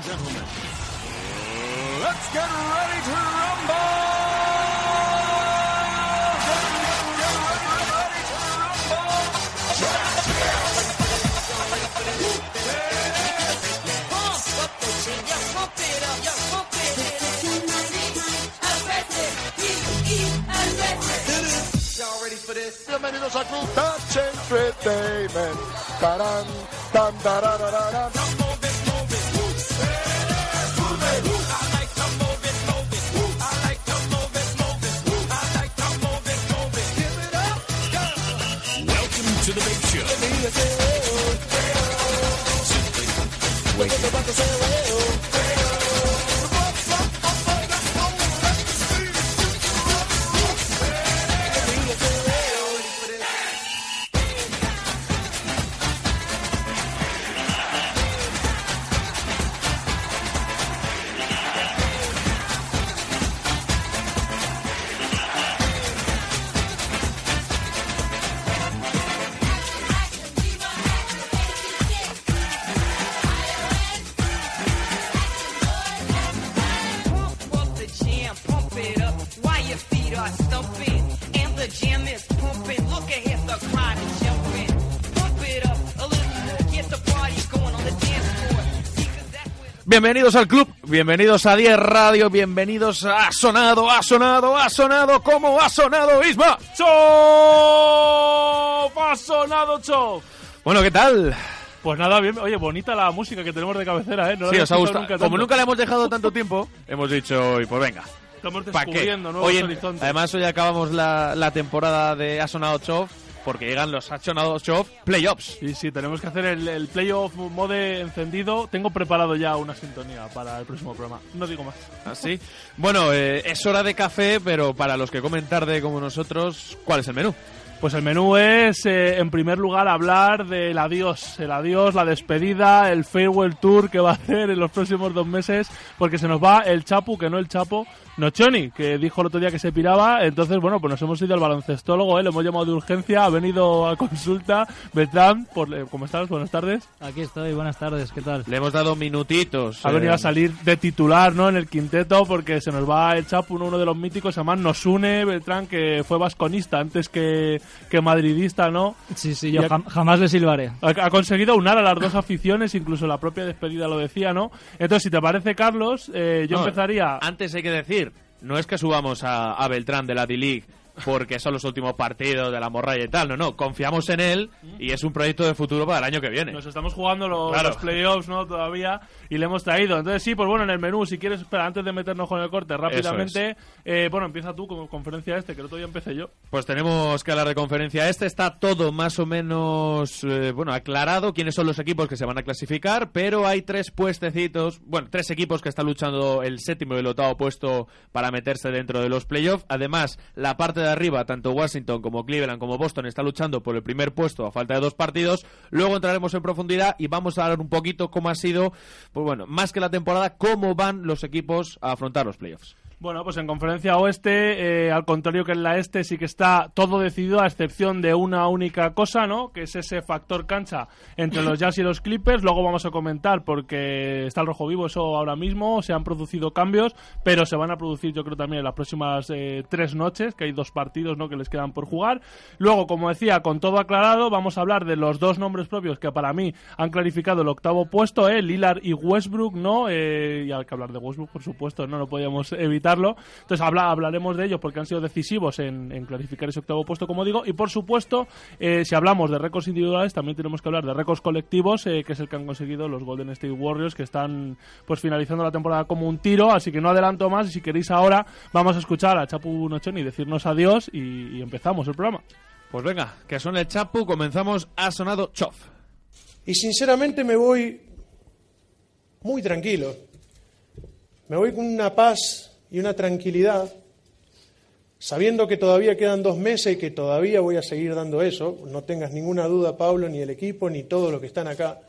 And gentlemen, let's get ready to rumble! Bienvenidos a Club Touch Entertainment. Tarán, tan, tararararán. Show. Bienvenidos al club, bienvenidos a 10 Radio, bienvenidos a Sonado, ha sonado, ha sonado, como ha sonado Isma. ¡Chof! ¡Ha sonado Chof! Bueno, ¿qué tal? Pues nada, bien. Oye, bonita la música que tenemos de cabecera, ¿eh? No la Sí, os ha gustado. nunca Como nunca le hemos dejado tanto tiempo, hemos dicho, y pues venga. Estamos ¿Para qué? descubriendo nuevos Hoy en- horizontes. además, hoy acabamos la, la temporada de Ha sonado Chof, porque llegan los sonado Chof playoffs. Sí, sí, tenemos que hacer el, el playoff mode encendido. Tengo preparado ya una sintonía para el próximo programa. No digo más. Así. Bueno, eh, es hora de café, pero para los que comen tarde como nosotros, ¿cuál es el menú? Pues el menú es, eh, en primer lugar, hablar del adiós. El adiós, la despedida, el farewell tour que va a hacer en los próximos dos meses, porque se nos va el Chapu, que no el Chapo, Nochoni, que dijo el otro día que se piraba. Entonces, bueno, pues nos hemos ido al baloncestólogo, ¿eh? le hemos llamado de urgencia, ha venido a consulta. Beltrán, por, eh, ¿cómo estás? Buenas tardes. Aquí estoy, buenas tardes, ¿qué tal? Le hemos dado minutitos. Ha venido eh, a salir de titular, ¿no? En el quinteto, porque se nos va el Chapu, uno de los míticos. Además, nos une Beltrán, que fue vasconista antes que, que madridista, ¿no? Sí, sí, yo jamás le silbaré. Ha, ha conseguido unar a las dos aficiones, incluso la propia despedida lo decía, ¿no? Entonces, si te parece, Carlos, eh, yo No, empezaría. Antes hay que decir, no es que subamos a, a Beltrán de la D-League porque son los últimos partidos de la morralla y tal, no, no, confiamos en él y es un proyecto de futuro para el año que viene. Nos estamos jugando los, Claro. los playoffs, ¿no? Todavía. Y le hemos traído. Entonces, sí, pues bueno, en el menú, si quieres, espera, antes de meternos con el corte, rápidamente. eh, bueno, empieza tú con conferencia este, que el otro día empecé yo. Pues tenemos que hablar de conferencia. Este está todo más o menos, eh, bueno, aclarado quiénes son los equipos que se van a clasificar, pero hay tres puestecitos, bueno, tres equipos que están luchando el séptimo y el octavo puesto para meterse dentro de los playoffs. Además, la parte de arriba, tanto Washington como Cleveland como Boston, está luchando por el primer puesto a falta de dos partidos. Luego entraremos en profundidad y vamos a hablar un poquito cómo ha sido, pues bueno, más que la temporada, cómo van los equipos a afrontar los playoffs. Bueno, pues en conferencia oeste, eh, al contrario que en la este, sí que está todo decidido a excepción de una única cosa, ¿no? Que es ese factor cancha entre los Jazz y los Clippers. Luego vamos a comentar porque está el rojo vivo eso ahora mismo, se han producido cambios, pero se van a producir yo creo también en las próximas eh, tres noches, que hay dos partidos, ¿no? Que les quedan por jugar. Luego, como decía, con todo aclarado, vamos a hablar de los dos nombres propios que para mí han clarificado el octavo puesto, ¿eh? Lillard y Westbrook, ¿no? Eh, y hay que hablar de Westbrook, por supuesto, no lo podíamos evitarlo. Entonces habla, hablaremos de ellos porque han sido decisivos en, en clarificar ese octavo puesto, como digo. Y por supuesto, eh, si hablamos de récords individuales, también tenemos que hablar de récords colectivos, eh, que es el que han conseguido los Golden State Warriors, que están pues finalizando la temporada como un tiro. Así que no adelanto más. Y si queréis ahora, vamos a escuchar a Chapu Nochoni decirnos adiós y, y empezamos el programa. Pues venga, que suene el chapu, comenzamos. Ha sonado Chof. Y sinceramente me voy muy tranquilo. Me voy con una paz y una tranquilidad, sabiendo que todavía quedan dos meses y que todavía voy a seguir dando eso. No tengas ninguna duda, Pablo, ni el equipo, ni todos los que están acá,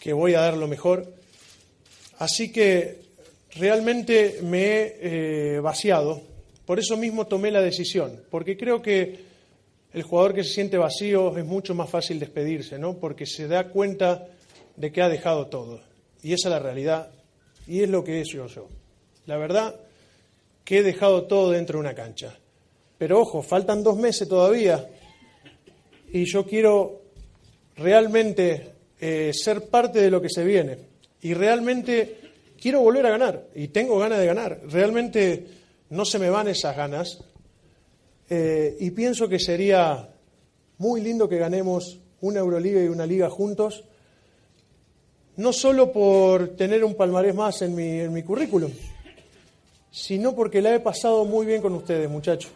que voy a dar lo mejor. Así que realmente me he eh, vaciado. Por eso mismo tomé la decisión, porque creo que el jugador que se siente vacío es mucho más fácil despedirse, ¿no? Porque se da cuenta de que ha dejado todo. Y esa es la realidad, y es lo que he hecho yo. La verdad que he dejado todo dentro de una cancha. Pero ojo, faltan dos meses todavía, y yo quiero realmente eh, ser parte de lo que se viene. Y realmente quiero volver a ganar, y tengo ganas de ganar. Realmente no se me van esas ganas. Eh, y pienso que sería muy lindo que ganemos una Euroliga y una liga juntos, no solo por tener un palmarés más en mi, en mi currículum, sino porque la he pasado muy bien con ustedes, muchachos.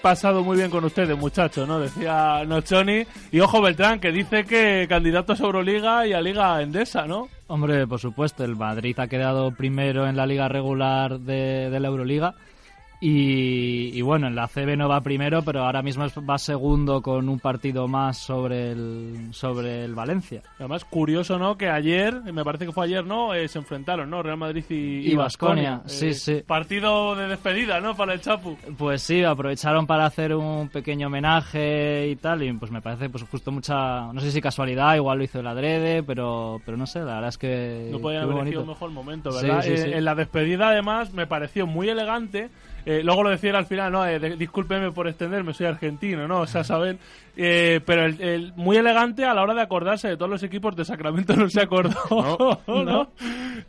pasado muy bien con ustedes, muchachos, ¿no? Decía Nochoni. Y ojo Beltrán, que dice que candidatos a Euroliga y a Liga Endesa, ¿no? Hombre, por supuesto, el Madrid ha quedado primero en la liga regular de, de la Euroliga. Y, y bueno, en la CB no va primero, pero ahora mismo va segundo con un partido más sobre el, sobre el Valencia. Además, curioso, ¿no? Que ayer, me parece que fue ayer, ¿no? Eh, se enfrentaron, ¿no? Real Madrid y, Y Baskonia. Baskonia, sí, sí. Partido de despedida, ¿no? Para el Chapu. Pues sí, aprovecharon para hacer un pequeño homenaje y tal, y pues me parece pues justo mucha, no sé si casualidad, igual lo hizo el adrede, pero, pero no sé, la verdad es que... No podía haber elegido un mejor momento, Sí, ¿verdad? sí, Eh, sí. En la despedida, además, me pareció muy elegante. Eh, luego lo decía él al final, ¿no? Eh, discúlpeme por extenderme, soy argentino, ¿no? O sea, saben. Eh, pero el, el- muy elegante a la hora de acordarse de todos los equipos de Sacramento no se acordó, ¿no?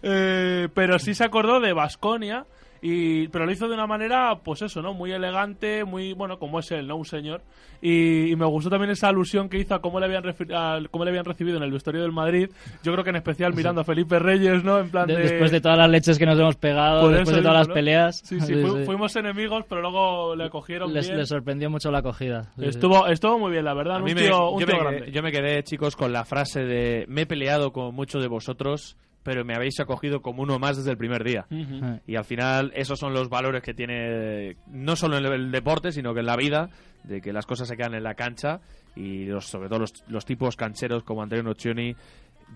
Eh, pero sí se acordó de Basconia. Y, pero lo hizo de una manera, pues eso, ¿no? Muy elegante, muy, bueno, como es él, ¿no? Un señor. Y, y me gustó también esa alusión que hizo a cómo le habían, a cómo le habían recibido en el vestuario del Madrid. Yo creo que en especial mirando a Felipe Reyes, ¿no? En plan De- de... Después de todas las leches que nos hemos pegado, después eso de todas las ¿no? peleas, Sí, sí, fu- fuimos enemigos, pero luego le acogieron les, bien. les sorprendió mucho la acogida. Sí, sí. Estuvo, estuvo muy bien, la verdad. A un mí me- tío, un yo, tío me quedé, yo me quedé, chicos, con la frase de me he peleado con muchos de vosotros, pero me habéis acogido como uno más desde el primer día. Eh. Y al final esos son los valores que tiene no solo en el deporte, sino que en la vida, de que las cosas se quedan en la cancha y los, sobre todo los, los tipos cancheros como Antonio Nocioni,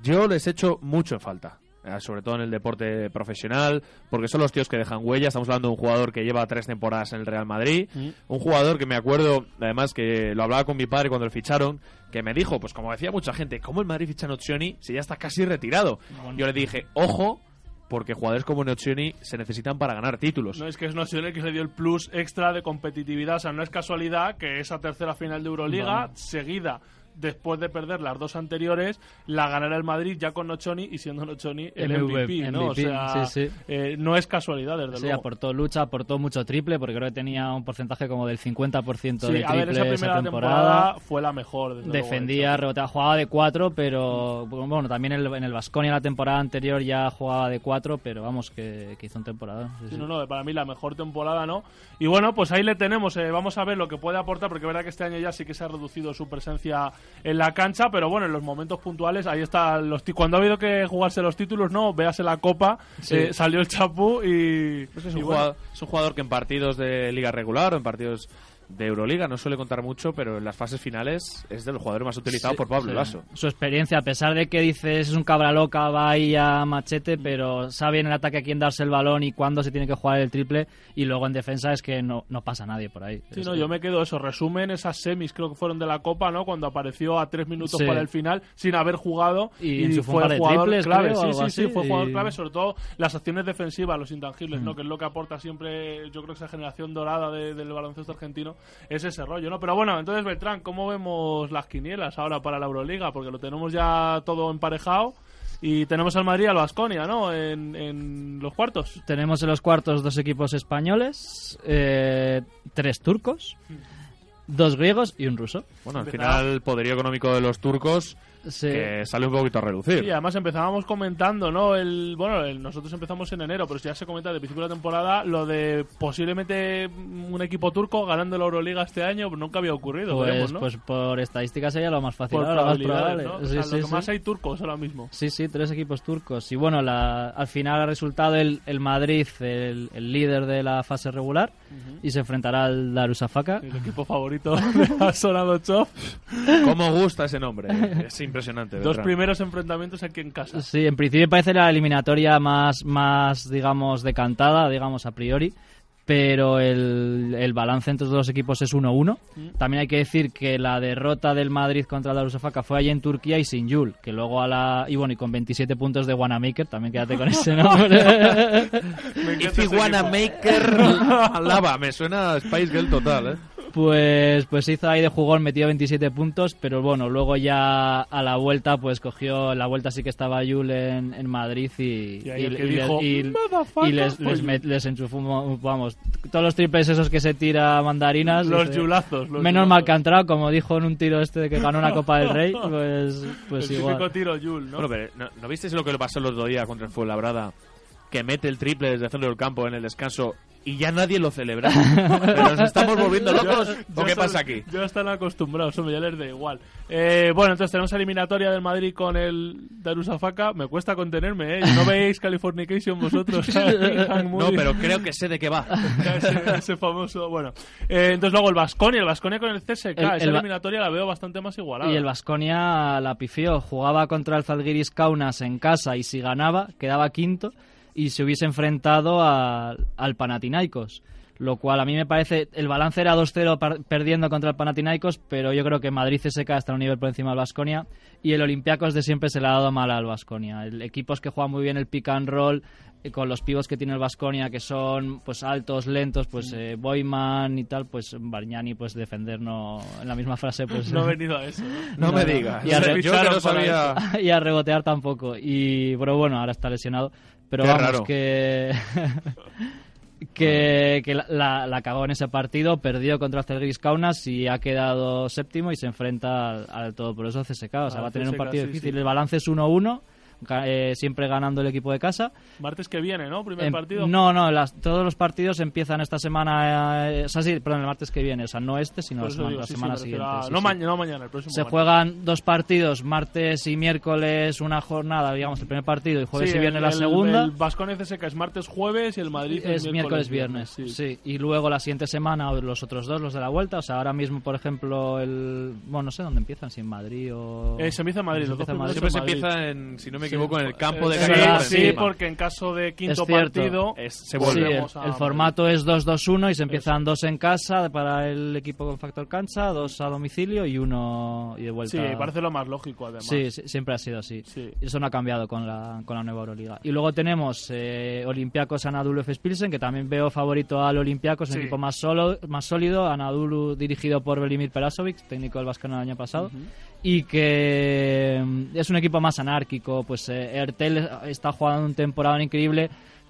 yo les echo mucho en falta. Eh, Sobre todo en el deporte profesional, porque son los tíos que dejan huella. Estamos hablando de un jugador que lleva tres temporadas en el Real Madrid. Un jugador que me acuerdo, además, que lo hablaba con mi padre cuando lo ficharon, que me dijo, pues como decía mucha gente, ¿cómo el Madrid ficha a Nocioni si ya está casi retirado? Yo le dije, ojo, porque jugadores como Nocioni se necesitan para ganar títulos. No es que es Nocioni que se dio el plus extra de competitividad. O sea, no es casualidad que esa tercera final de Euroliga, seguida después de perder las dos anteriores, la ganará el Madrid ya con Nocioni y siendo Nocioni el MVP, MVP, ¿no? O sea, sí, sí. eh, no es casualidad, desde Sí, luego. aportó lucha, aportó mucho triple, porque creo que tenía un porcentaje como del 50% Sí, de a ver, triple esa primera temporada. temporada fue la mejor. desde luego, Defendía, de hecho. reboteaba, jugaba de 4, pero bueno, también en el, en el la temporada anterior ya jugaba de 4, pero vamos, que, que hizo un temporada. No, no, para mí la mejor temporada, ¿no? Y bueno, pues ahí le tenemos, eh, vamos a ver lo que puede aportar, porque es verdad que este año ya sí que se ha reducido su presencia en la cancha, pero bueno, en los momentos puntuales, ahí está, los cuando ha habido que jugarse los títulos, ¿no? Véase la copa, Sí. eh, salió el chapú y... Es, un y bueno, jugador, es un jugador que en partidos de liga regular o en partidos de Euroliga no suele contar mucho, pero en las fases finales es de los jugadores más utilizados por Pablo Sí. Lasso. Su experiencia, a pesar de que dices es un cabra loca, va ahí a machete, pero sabe en el ataque a quién darse el balón y cuándo se tiene que jugar el triple, y luego en defensa es que no, no pasa nadie por ahí. Sí, Es no, que- yo me quedo eso. Resumen esas semis, creo que fueron de la Copa, ¿no? Cuando apareció a tres minutos Sí. para el final, sin haber jugado. Y fue de jugador triples, clave. creo, sí, sí, sí, fue jugador clave, sobre todo las acciones defensivas, los intangibles, Mm. ¿no? Que es lo que aporta siempre, yo creo que esa generación dorada de- del baloncesto argentino, es ese rollo, ¿no? Pero bueno, entonces, Beltrán, ¿cómo vemos las quinielas ahora para la Euroliga? Porque lo tenemos ya todo emparejado. Y tenemos al Madrid y al Vasconia, ¿no? En, en los cuartos. Tenemos en los cuartos dos equipos españoles, eh, tres turcos. dos griegos y un ruso. Bueno, al final el poderío económico de los turcos Sí. que sale un poquito a relucir. Sí, además empezábamos comentando, ¿no? El, bueno, el- nosotros empezamos en enero, pero ya se comenta de principio de la temporada lo de posiblemente un equipo turco ganando la Euroliga este año, nunca había ocurrido, Pues, veremos, ¿no? pues por estadística sería lo más fácil, Por ahora, lo más probable. ¿no? O Sí, sea, sí, lo que sí. más hay turcos ahora mismo. Sí, sí, tres equipos turcos. Y bueno, la- al final ha resultado el, el Madrid el, el líder de la fase regular y se enfrentará al Darussafaka. El equipo favorito de Sonado Chov. ¿Cómo gusta ese nombre? Es impresionante. Dos Beltrán. primeros enfrentamientos aquí en casa. Sí, en principio parece la eliminatoria más, más digamos, decantada, digamos, a priori. Pero el, el balance entre los dos equipos es 1-1. También hay que decir que la derrota del Madrid contra el Darussafaka fue allí en Turquía y sin Yul, que luego a la... Y bueno, y con 27 puntos de Wanamaker, también quédate con ese nombre. If ese you wanna equipo. maker lava, me suena a Spice Girl total, ¿eh? Pues, pues hizo ahí de jugón, metió 27 puntos, pero bueno, luego ya a la vuelta, pues cogió, en la vuelta sí que estaba Yul en, en Madrid y, Y ahí el que y dijo, y- "Motherfucker", y les, fue les, Yul. met- les enchufó, un- vamos, todos los triples esos que se tira mandarinas. Los yulazos. Los Menos yulazos. mal que ha entrado, como dijo en un tiro este de que ganó una Copa del Rey, pues, pues el igual. tiro Yul, ¿no? Bueno, pero ¿no, ¿no visteis lo que le pasó el otro día contra el Fuenlabrada? Que mete el triple desde el centro del campo en el descanso y ya nadie lo celebra. ¿Pero nos estamos volviendo locos? Ya ¿O qué pasa aquí? Ya están acostumbrados, hombre, ya les da igual. Eh, bueno, entonces tenemos eliminatoria del Madrid con el Darussafaka. Me cuesta contenerme, ¿eh? ¿No veis Californication vosotros? No, pero creo que sé de qué va. ese, ese famoso, bueno. Eh, entonces luego el Vasconia, el Vasconia con el CSK. El- Esa el eliminatoria la veo bastante más igualada. Y el Vasconia la pifió. Jugaba contra el Zalgiris Kaunas en casa y si ganaba, quedaba quinto y se hubiese enfrentado al- al Panathinaikos. Lo cual a mí me parece. El balance era 2-0 par- perdiendo contra el Panathinaikos, pero yo creo que Madrid CSK está un nivel por encima del Vasconia. Y el Olympiacos de siempre se le ha dado mal al Vasconia. Equipos que juegan muy bien el pick and roll, eh, con los pivos que tiene el Vasconia, que son pues altos, lentos, pues eh, Boyman y tal, pues Bargnani, pues defender no. En la misma frase, pues. No he venido a eso. ¿no? No me digas. Y a re- Yo no sabía... y a rebotear tampoco. Y pero bueno, ahora está lesionado. Pero Qué vamos raro. que que, que la, la, la cagó en ese partido, perdió contra el Celgris Kaunas y ha quedado séptimo y se enfrenta al, al todopoderoso CSK. O sea, va a tener un partido sí, difícil. sí. El balance es 1-1, ga- eh, siempre ganando el equipo de casa. Martes que viene, ¿no? Primer Em, partido. No, no, las- todos los partidos empiezan esta semana, eh, o sea, sí, perdón, el martes que viene, o sea, no este, sino la semana, digo, la sí, sí, semana me refiero siguiente. a- sí, no, sí. mañana, no mañana, el próximo Se martes. juegan dos partidos, martes y miércoles una jornada, digamos, el primer partido y jueves Sí, y viernes el- la el- segunda. El Vasconia CSK es martes, jueves y el Madrid es miércoles, viernes, sí. Y luego la siguiente semana los otros dos, los de la vuelta. O sea, ahora mismo, por ejemplo, el. Bueno, no sé dónde empiezan, si en Madrid o. Eh, se empieza en Madrid, Se los dos empieza en Madrid. Siempre se empieza, en, si no me. Equivoco, en el campo de Sí, Granada sí, encima. porque en caso de quinto partido Es- se Sí, vuelve. el, volvemos a el Madrid. formato es 2-2-1 y se empiezan dos en casa para el equipo con factor cancha, dos a domicilio y uno y de vuelta. Sí, parece lo más lógico además. Sí, sí, siempre ha sido así. Sí. Eso no ha cambiado con la, con la nueva Euroliga. Y luego tenemos eh, Olympiacos Anadolu F. Pilsen, que también veo favorito al Olympiacos, un Sí. equipo más, solo, más sólido. Anadolu dirigido por Velimir Perasovic, técnico del Vasconia el año pasado. Y que mm, es un equipo más anárquico. Pues eh, Ertel está jugando un temporada increíble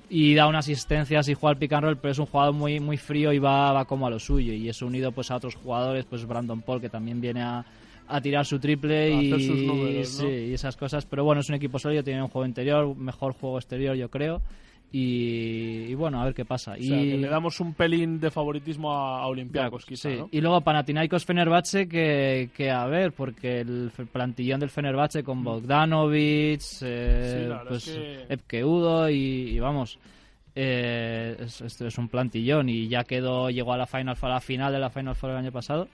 y da unas asistencias y juega al pick and roll, pero es un jugador muy muy frío y va, va como a lo suyo. Y es unido pues a otros jugadores, pues Brandon Paul, que también viene a, a tirar su triple A y, hacer sus números, sí, ¿no? y esas cosas. Pero bueno, es un equipo sólido, tiene un juego interior, mejor juego exterior, yo creo. Y, y bueno, a ver qué pasa. O sea, y que le damos un pelín de favoritismo a, a Olympiacos, quizá, Sí, ¿no? y luego Panathinaikos Fenerbahce que, que a ver, porque el plantillón del Fenerbahce con Bogdanovic, eh, Sí, pues es que- Epke Udo y, y vamos, eh, es, esto es un plantillón y ya quedó, llegó a la Final a la final de la Final Four el año pasado.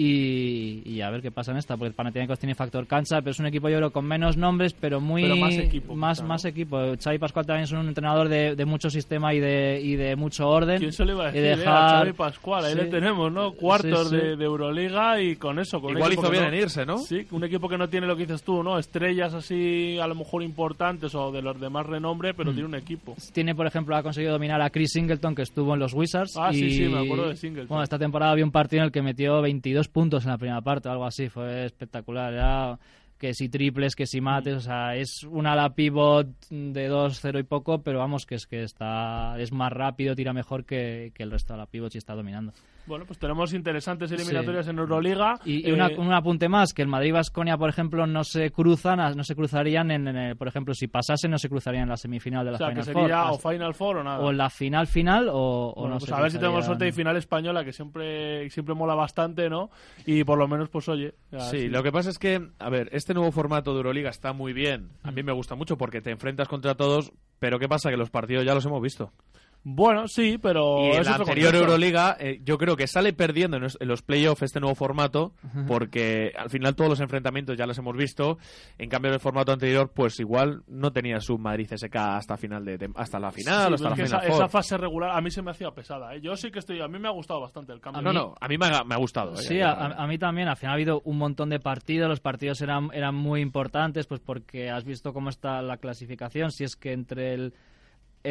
Y, y a ver qué pasa en esta, porque Panathinaikos tiene factor cancha, pero es un equipo yo creo con menos nombres, pero muy Pero más equipo, más, equipo. Xavi Pascual también es un entrenador de, de mucho sistema y de, y de mucho orden. ¿Quién se le iba a y decir? eh? A dejar- Xavi Pascual, ahí Sí. le tenemos, ¿no? Cuartos Sí, sí. De, de Euroliga y con eso. Con Igual hizo bien no- en irse, ¿no? Sí, un equipo que no tiene lo que dices tú, ¿no? Estrellas así, a lo mejor importantes o de los de más renombre, Mm. pero tiene un equipo. Tiene, por ejemplo, ha conseguido dominar a Chris Singleton, que estuvo en los Wizards. Ah, sí, sí, me acuerdo de Singleton. Bueno, esta temporada había un partido en el que metió 22 puntos en la primera parte, algo así. Fue espectacular. Era que si triples, que si mates. O sea, es un ala pivot de 2-0 y poco, pero vamos, que es que está es más rápido, tira mejor que, que el resto de la pivot y está dominando. Bueno, pues tenemos interesantes eliminatorias en Euroliga. Y, y una- Eh, un apunte más, que el Madrid y Vasconia, por ejemplo, no se cruzan, no se cruzarían en, en el- por ejemplo, si pasasen, no se cruzarían en la semifinal de la o sea, que Final sería Four. o Final Four o nada. o en la final final o, o Bueno, no pues se a ver si tenemos suerte cruzarían. final española, que siempre, siempre mola bastante, ¿no? Y por lo menos, pues oye. ya, Sí, lo que pasa es que, a ver, este nuevo formato de Euroliga está muy bien. A mí me gusta mucho porque te enfrentas contra todos, pero ¿qué pasa? Que los partidos ya los hemos visto. Bueno, sí, pero. y en la anterior contexto. Euroliga, eh, yo creo que sale perdiendo en los, en los playoffs este nuevo formato, porque al final todos los enfrentamientos ya los hemos visto. En cambio, el formato anterior, pues igual no tenía su Madrid CSK hasta final de hasta la final Sí, hasta la final. esa, esa fase regular a mí se me hacía pesada. ¿eh? Yo sí que estoy. A mí me ha gustado bastante el cambio. no, no, a mí me ha, me ha gustado. eh, Sí, ya, a, a mí también. Al final ha habido un montón de partidos. Los partidos eran, eran muy importantes, pues porque has visto cómo está la clasificación. Si es que entre el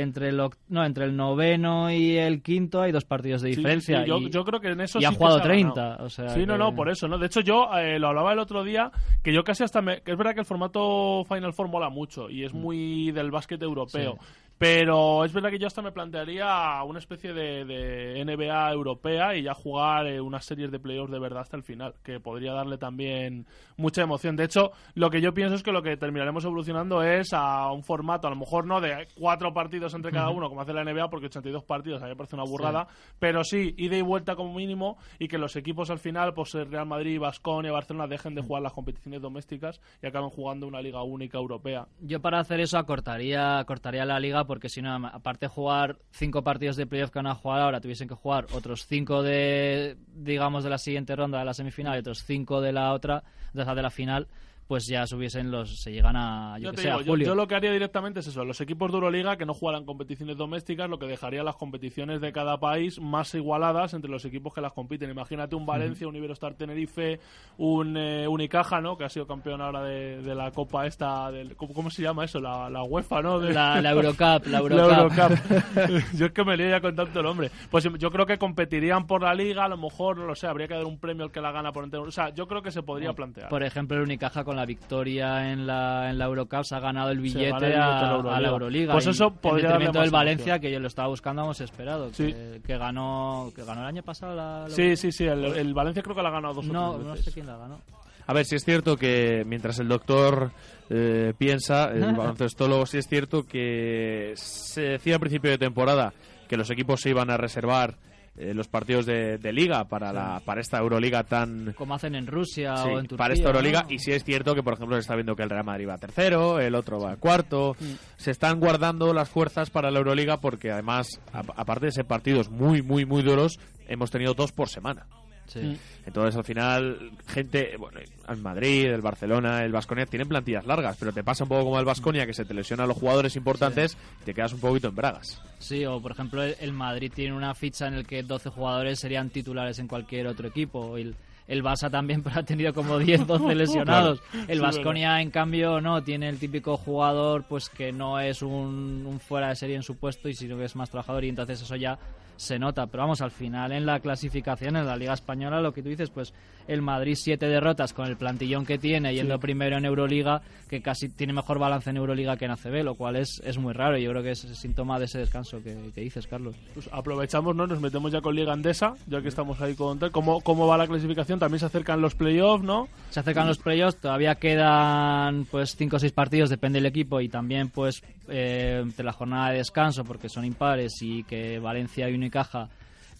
entre el no entre el noveno y el quinto hay dos partidos de sí, diferencia. sí, yo, y, yo creo que en eso y sí ha que jugado se ha 30. ganado. O sea sí, no, que- no, por eso, ¿no? De hecho, yo eh, lo hablaba el otro día, que yo casi hasta me... que es verdad que el formato Final Four mola mucho y es Mm. muy del básquet europeo. Pero es verdad que yo hasta me plantearía una especie de, de NBA europea y ya jugar eh, unas series de playoffs de verdad hasta el final, que podría darle también mucha emoción. De hecho, lo que yo pienso es que lo que terminaremos evolucionando es a un formato, a lo mejor no de cuatro partidos entre cada uno, como hace la NBA, porque 82 partidos a mí me parece una burrada, pero sí, ida y vuelta como mínimo y que los equipos al final, pues el Real Madrid, Vasconia, Barcelona, dejen de jugar las competiciones domésticas y acaben jugando una liga única europea. Yo para hacer eso acortaría, acortaría la liga porque si no, aparte de jugar cinco partidos de playoff que van a jugar ahora, tuviesen que jugar otros cinco de, digamos, de la siguiente ronda de la semifinal y otros cinco de la otra, de la, de la final, pues ya subiesen los, se llegan a, yo Yo que digo, yo, julio. yo lo que haría directamente es eso, los equipos de Euroliga que no jugaran competiciones domésticas, lo que dejaría las competiciones de cada país más igualadas entre los equipos que las compiten. Imagínate un Valencia, un Iberostar Tenerife, un eh, Unicaja, ¿no? Que ha sido campeón ahora de, de la Copa esta, del, ¿cómo, cómo se llama eso? La, la UEFA, ¿no? De- La, la Eurocup, la la Eurocup. Eurocup. yo es que me lío ya con tanto nombre. Pues yo creo que competirían por la liga, a lo mejor, no lo sé, habría que dar un premio al que la gana por entero. O sea, yo creo que se podría plantear. Por ejemplo, el Unicaja con la victoria en la, en la Eurocup se ha ganado el billete, el a, a la a Euroliga. la Euroliga. Pues y eso podría darle detrimento más del Valencia, emoción. que yo lo estaba buscando, hemos esperado. Sí. Que, que ganó que ganó el año pasado la, la Sí, sí, sí, el, el Valencia creo que la ha ganado dos o tres no sé quién la ganó. A ver, si es cierto que mientras el doctor eh, piensa, el baloncestólogo, sí es cierto que se decía al principio de temporada que los equipos se iban a reservar eh, los partidos de, de liga para, la, para esta Euroliga tan... Como hacen en Rusia Sí, o en Turquía. para esta Euroliga ¿no? y sí es cierto que por ejemplo se está viendo que el Real Madrid va tercero, el otro va cuarto, se están guardando las fuerzas para la Euroliga porque además a- aparte de ser partidos muy muy muy duros hemos tenido dos por semana. Sí. Entonces, al final, gente, bueno, el Madrid, el Barcelona, el Vasconia tienen plantillas largas, pero te pasa un poco como el Vasconia, que se te lesiona a los jugadores importantes y te quedas un poquito en bragas. Sí, o por ejemplo el, Madrid tiene una ficha en el que 12 jugadores serían titulares en cualquier otro equipo. El, el Barça también pero ha tenido como 10, 12 lesionados. El Vasconia en cambio no, tiene el típico jugador pues que no es un, un fuera de serie en su puesto y sino que es más trabajador y entonces eso ya se nota. Pero vamos, al final en la clasificación en la Liga Española lo que tú dices, pues el Madrid siete derrotas con el plantillón que tiene, yendo primero en Euroliga, que casi tiene mejor balance en Euroliga que en ACB, lo cual es, es muy raro. Yo creo que es síntoma de ese descanso que, que dices, Carlos. Pues aprovechamos, ¿no? Nos metemos ya con Liga Andesa, ya que estamos ahí con tal. ¿Cómo, ¿Cómo va la clasificación? También se acercan los playoffs, ¿no? Se acercan los playoffs, todavía quedan pues cinco o seis partidos, depende del equipo y también pues eh, de la jornada de descanso porque son impares y que Valencia y Unicaja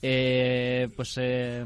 eh, pues eh,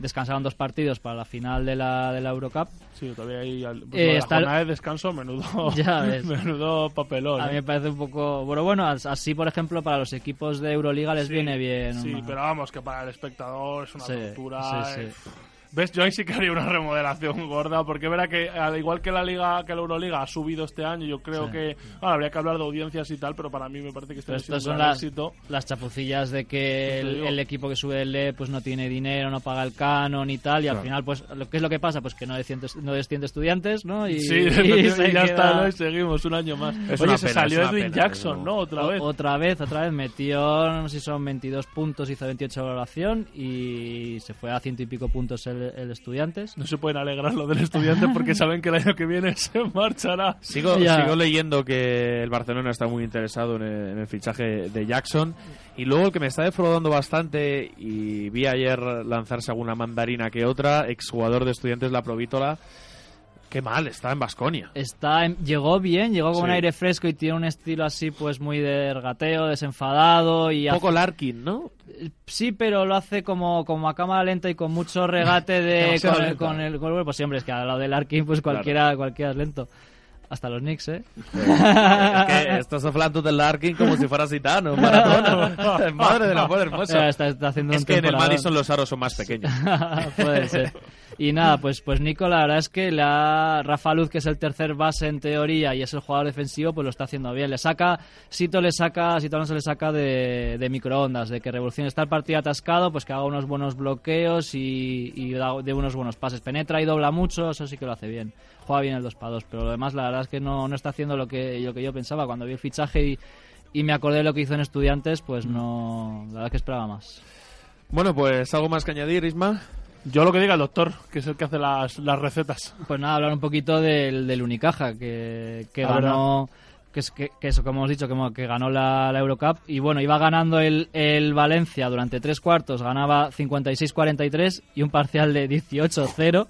descansaron dos partidos para la final de la, de la Eurocup. Sí, todavía hay pues, Eh, la está el- jornada de descanso, menudo, Ya ves. menudo papelón. A mí ¿eh? me parece un poco... Bueno, bueno, as- así por ejemplo para los equipos de Euroliga les Sí, viene bien. Sí, una- pero vamos, que para el espectador es una Sí, tortura. sí, eh. sí. ¿Ves? Yo ahí sí que haría una remodelación gorda, porque verá que al igual que la Liga, que la Euroliga ha subido este año, yo creo Sí. que bueno, habría que hablar de audiencias y tal, pero para mí me parece que este estas un son gran las, éxito. las chapucillas de que Pues el, equipo que sube el E pues no tiene dinero, no paga el canon y tal, y al final pues lo que es lo que pasa, pues que no desciende, no desciende estudiantes, ¿no? Y, Sí, y y, se ya queda- está, ¿no? Y seguimos un año más. Es Oye, se pena, salió es Edwin pena, Jackson, ¿no? Otra O- vez. Otra vez, otra vez, metió, no sé si son 22 puntos, hizo 28 de valoración y se fue a ciento y pico puntos el, el, el Estudiantes. No se pueden alegrar lo del estudiante porque saben que el año que viene se marchará. Sigo, sigo leyendo que el Barcelona está muy interesado en el, en el fichaje de Jackson. Y luego el que me está defraudando bastante, y vi ayer lanzarse alguna mandarina que otra, exjugador de estudiantes La Provítola. Qué mal, está en Basconia. Está en- llegó bien, llegó con Sí. un aire fresco y tiene un estilo así pues muy de regateo, desenfadado y Un hace- poco Larkin, ¿no? Sí, pero lo hace como, como a cámara lenta y con mucho regate de con, el, con el con- Pues sí, hombre, es que al lado del Arkin pues cualquiera, cualquiera es lento. Hasta los Knicks, ¿eh? es que estás hablando del Larkin como si fuera Zidane o Maradona. Madre del amor hermoso. Eh, está, está haciendo Es un que en el. Madison los aros son más pequeños. Puede ser. Y nada, pues, pues Nico, la verdad es que le ha- Rafa Luz, que es el tercer base en teoría y es el jugador defensivo, pues lo está haciendo bien. Le saca, Sito le saca, Sito no se le saca de, de microondas, de que Revolución está el partido atascado, pues que haga unos buenos bloqueos y, de unos buenos pases. Penetra y dobla mucho, eso sí que lo hace bien. Juega bien el 2 para 2, pero lo demás la verdad es que no, no está haciendo lo que, lo que yo pensaba. Cuando vi el fichaje y, y me acordé de lo que hizo en Estudiantes, pues no, la verdad que esperaba más. Bueno, pues algo más que añadir, Isma. Yo lo que diga el doctor, que es el que hace las, las recetas. Pues nada, hablar un poquito del, del Unicaja, que, que Ah, ganó, que, es, que, que eso, como hemos dicho, que, que ganó la, la Eurocup. Y bueno, iba ganando el, el Valencia durante tres cuartos, ganaba 56-43 y un parcial de 18-0.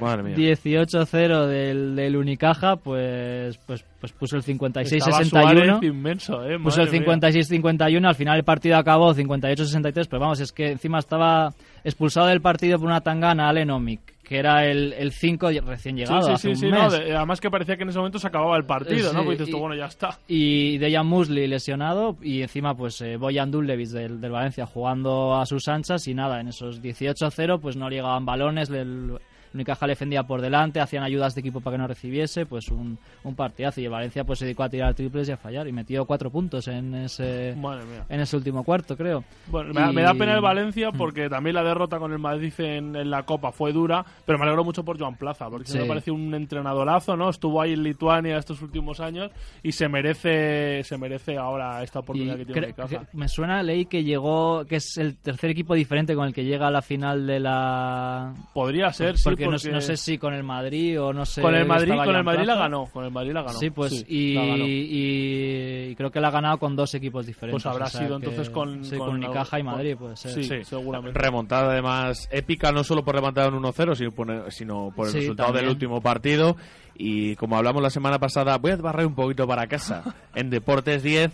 Madre mía. 18-0 del, del Unicaja, pues, pues, pues puso el Estaba Suárez 56-61. inmenso, ¿eh? Puso el Madre mía. 56-51, al final el partido acabó 58-63, pero vamos, es que encima estaba expulsado del partido por una tangana Allen Omic, que era el, el 5 recién llegado, Sí, hace sí, sí, un sí, no, mes. de- además que parecía que en ese momento se acababa el partido, ¿no? Sí, Porque dices tú, bueno, ya está. y Dejan Musli lesionado y encima pues eh, Boyan Dullevis del, del Valencia jugando a sus anchas y nada, en esos 18-0 pues no llegaban balones, el Unicaja le defendía por delante, hacían ayudas de equipo para que no recibiese, pues un, un partidazo y el Valencia pues se dedicó a tirar triples y a fallar y metió cuatro puntos en ese, en ese último cuarto creo. Bueno, me, da- Y- me da pena el Valencia porque también la derrota con el Madrid en, en la Copa fue dura, pero me alegro mucho por Joan Plaza, porque Sí. me parece un entrenadorazo, ¿no? Estuvo ahí en Lituania estos últimos años y se merece se merece ahora esta Y oportunidad que tiene que- me suena, leí que llegó, que es el tercer equipo diferente con el que llega a la final de la... Podría ser, sí, porque, no- porque No, sé si con el Madrid o no sé... con el Madrid, con el Madrid la ganó, con el Madrid la ganó. Sí, pues Sí, y, la ganó. y- y creo que la ha ganado con dos equipos diferentes. Pues habrá o sea sido que- entonces con- sí, con con la- Unicaja y con- Madrid, puede ser. Sí, Sí. seguramente. Remontada además épica, no solo por levantar un 1-0, sino por, sino por el Sí, resultado también. del último partido. Y como hablamos la semana pasada, voy a barrer un poquito para casa. en Deportes 10,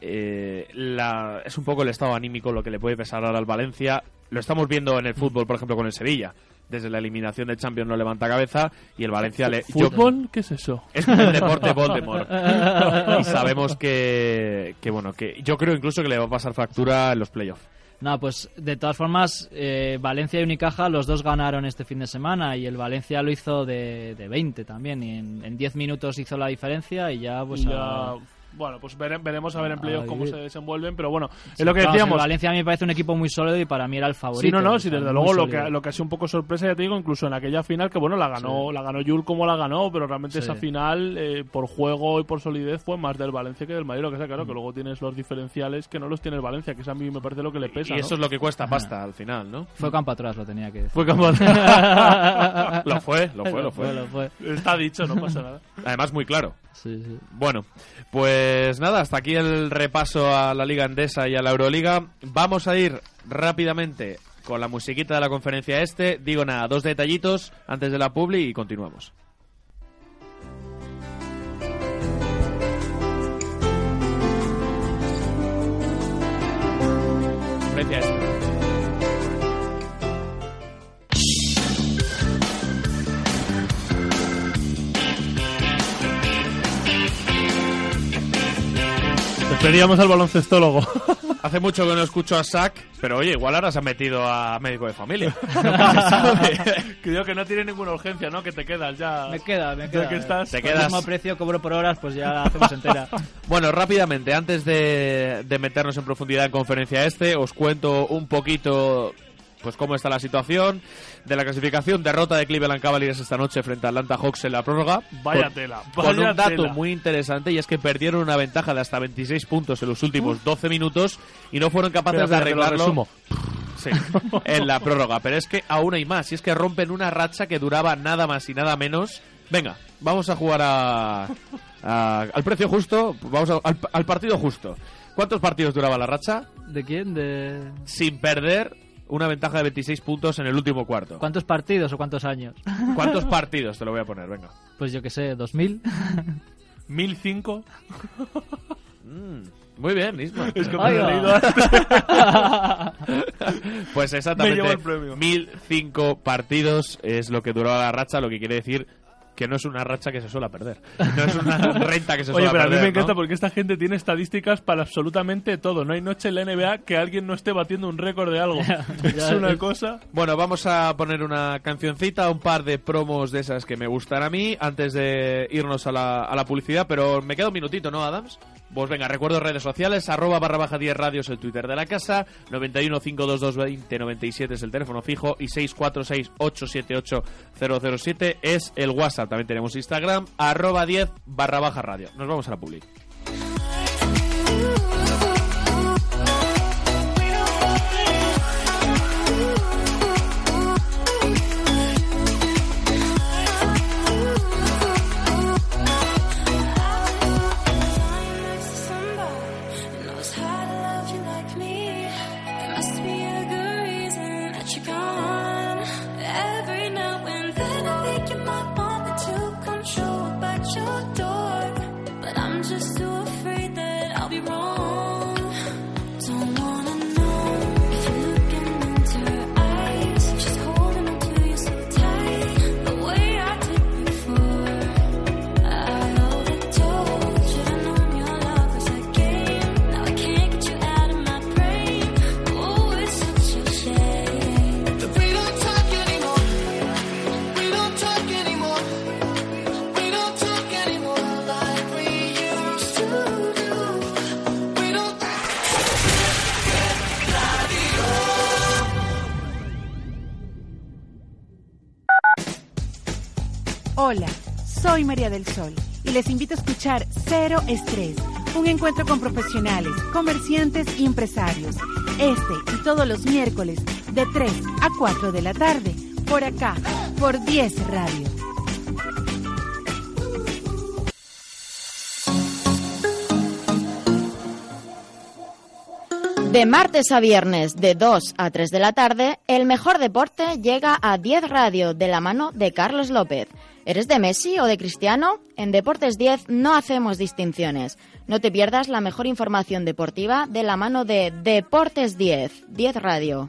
eh, la- es un poco el estado anímico lo que le puede pesar ahora al Valencia. Lo estamos viendo en el fútbol, por ejemplo, con el Sevilla. Desde la eliminación del Champions no levanta cabeza y el Valencia le... yo- ¿Fútbol? ¿Qué es eso? es el deporte Voldemort. y sabemos que, que, bueno, que yo creo incluso que le va a pasar factura en los playoffs. No, pues de todas formas, eh, Valencia y Unicaja, los dos ganaron este fin de semana y el Valencia lo hizo de, de 20 también. Y en, en 10 minutos hizo la diferencia y ya, pues. Y ya- a- bueno, pues vere- veremos a ver en a playoff cómo se desenvuelven, pero bueno, es lo que decíamos. el Valencia a mí me parece un equipo muy sólido y para mí era el favorito. Sí, no, no, sí, desde luego lo que, lo que ha sido un poco sorpresa, ya te digo, incluso en aquella final, que bueno, la ganó, la ganó Yul como la ganó, pero realmente Sí. esa final, eh, por juego y por solidez, fue más del Valencia que del Madrid, lo que sea, claro, que luego tienes los diferenciales que no los tiene el Valencia, que eso a mí me parece lo que le pesa. y eso ¿no? es lo que cuesta pasta al final, ¿no? Fue campo atrás, lo tenía que decir. Fue como... Lo fue, lo fue, lo fue. lo fue. Está dicho, no pasa nada. Además, muy claro. Sí, sí. Bueno, pues nada, hasta aquí el repaso a la Liga Endesa y a la Euroliga. Vamos a ir rápidamente con la musiquita de la conferencia este. Digo nada, dos detallitos antes de la publi y continuamos. Conferencia este. Despedíamos al baloncestólogo. Hace mucho que no escucho a Sack, pero oye, igual ahora se ha metido a médico de familia. Creo que no tiene ninguna urgencia, ¿no? Que te quedas ya. Me queda, me queda. que estás- Te quedas. mismo precio, cobro por horas, pues ya la hacemos entera. Bueno, rápidamente, antes de, de meternos en profundidad en conferencia este, os cuento un poquito pues cómo está la situación de la clasificación. Derrota de Cleveland Cavaliers esta noche frente a Atlanta Hawks en la prórroga. Vaya Con- tela, Con un dato tela. muy interesante y es que perdieron una ventaja de hasta 26 puntos en los últimos 12 minutos y no fueron capaces de arreglarlo. Sí, en la prórroga. Pero es que aún hay más. Y es que rompen una racha que duraba nada más y nada menos. Venga, vamos a jugar a, a- al precio justo. Vamos a- al, al partido justo. ¿Cuántos partidos duraba la racha? ¿De quién? ¿De Sin perder una ventaja de 26 puntos en el último cuarto. cuántos partidos o cuántos años? ¿Cuántos partidos? Te lo voy a poner, venga. Pues yo que sé, 2000. 1005. Muy bien, Isma. Es que me he leído antes. Pues Me exactamente. llevo el premio. 1005 partidos es lo que duró la racha, lo que quiere decir que no es una racha que se suele perder. No es una renta que se Oye, suele pero a mí perder. me encanta ¿no? porque esta gente tiene estadísticas para absolutamente todo. No hay noche en la NBA que alguien no esté batiendo un récord de algo. es una es- cosa. Bueno, vamos a poner una cancioncita, un par de promos de esas que me gustan a mí antes de irnos a la, a la publicidad, pero me queda un minutito, ¿no, Adams? Pues venga, recuerdo redes sociales, arroba barra baja 10 radios el Twitter de la casa, 91 522 20 97 es el teléfono fijo y 646 878 007 es el WhatsApp. También tenemos Instagram, arroba 10 barra baja radio. Nos vamos a la public. Y les invito a escuchar Cero Estrés, un encuentro con profesionales, comerciantes y empresarios. Este y todos los miércoles de 3 a 4 de la tarde, por acá, por 10 Radio. De martes a viernes, de 2 a 3 de la tarde, el mejor deporte llega a 10 Radio de la mano de Carlos López. ¿Eres de Messi o de Cristiano? En Deportes 10 no hacemos distinciones. No te pierdas la mejor información deportiva de la mano de Deportes 10, 10 Radio.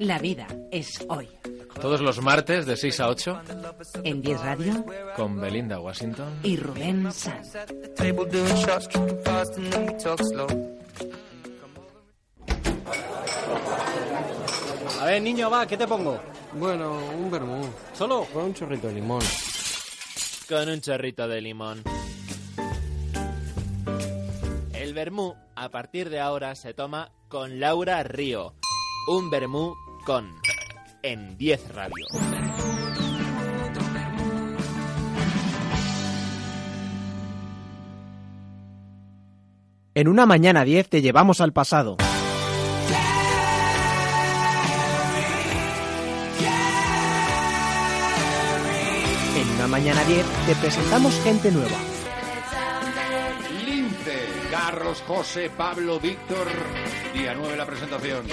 La vida es hoy. Todos los martes de 6 a 8 En 10 Radio con Belinda Washington. y Rubén Sanz. A ver, niño, va, ¿qué te pongo? Bueno, un vermú. ¿Solo? Con un chorrito de limón. Con un chorrito de limón. El vermú, a partir de ahora, se toma con Laura Río. Un vermú con. En 10 Radio. En una mañana 10 te llevamos al pasado. En una mañana 10 te presentamos gente nueva. Lince, Carlos, José, Pablo, Víctor. Día 9 la presentación.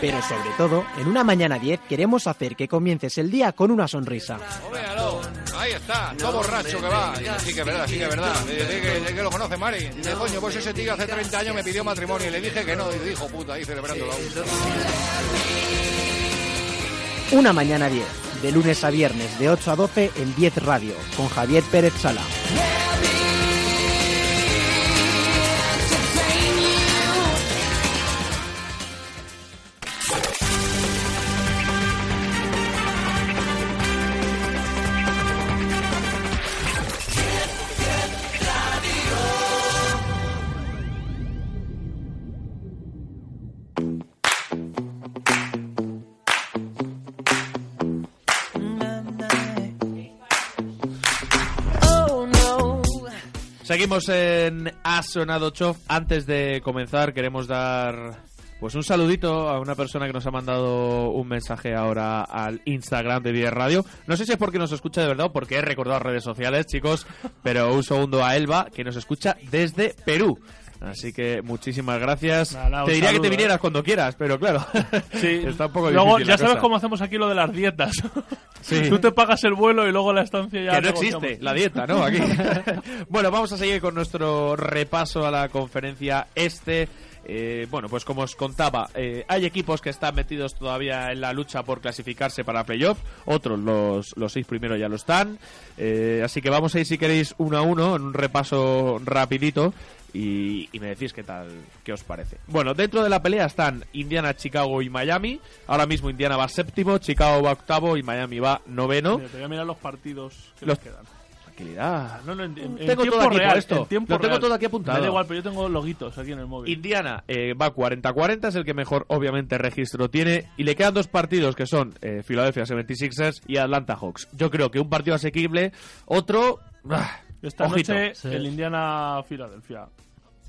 Pero sobre todo, en una mañana 10 queremos hacer que comiences el día con una sonrisa. Véalo, ahí está, todo borracho que va. Sí que es verdad, sí que es verdad. De, que, de que lo conoce Mari. Dice, coño, pues ese tío hace 30 años me pidió matrimonio y le dije que no. Y dijo, puta, ahí celebrándolo. Una mañana 10, de lunes a viernes de 8 a 12 en 10 Radio, con Javier Pérez Sala. Seguimos en Ha sonado Chof. Antes de comenzar, queremos dar pues un saludito a una persona que nos ha mandado un mensaje ahora al Instagram de 10 Radio. No sé si es porque nos escucha de verdad o porque he recordado redes sociales, chicos, pero un segundo a Elba, que nos escucha desde Perú. Así que muchísimas gracias. Nada, te diría que te ¿eh? vinieras cuando quieras, pero claro, Sí. está un poco Luego, difícil ya sabes cosa. cómo hacemos aquí lo de las dietas. Sí. Tú te pagas el vuelo y luego la estancia ya. que no existe la dieta, ¿no? Aquí. bueno, vamos a seguir con nuestro repaso a la conferencia este. Eh, bueno, pues como os contaba, eh, hay equipos que están metidos todavía en la lucha por clasificarse para playoff, otros los, los seis primeros ya lo están, Eh, así que vamos a ir si queréis uno a uno en un repaso rapidito y, y me decís qué tal, qué os parece. Bueno, dentro de la pelea están Indiana, Chicago y Miami. Ahora mismo Indiana va séptimo, Chicago va octavo y Miami va noveno. Mira, te voy a mirar los partidos que Los- nos quedan. Tranquilidad. No, no, en, en- en Tengo tiempo todo aquí real, puesto. en tiempo Lo tengo real. todo aquí apuntado. Me da igual, pero yo tengo loguitos aquí en el móvil. Indiana eh, va 40-40, es el que mejor, obviamente, registro tiene. Y le quedan dos partidos que son eh, Philadelphia 76ers y Atlanta Hawks. Yo creo que un partido asequible, otro. ah, Esta ojito. noche el Indiana Filadelfia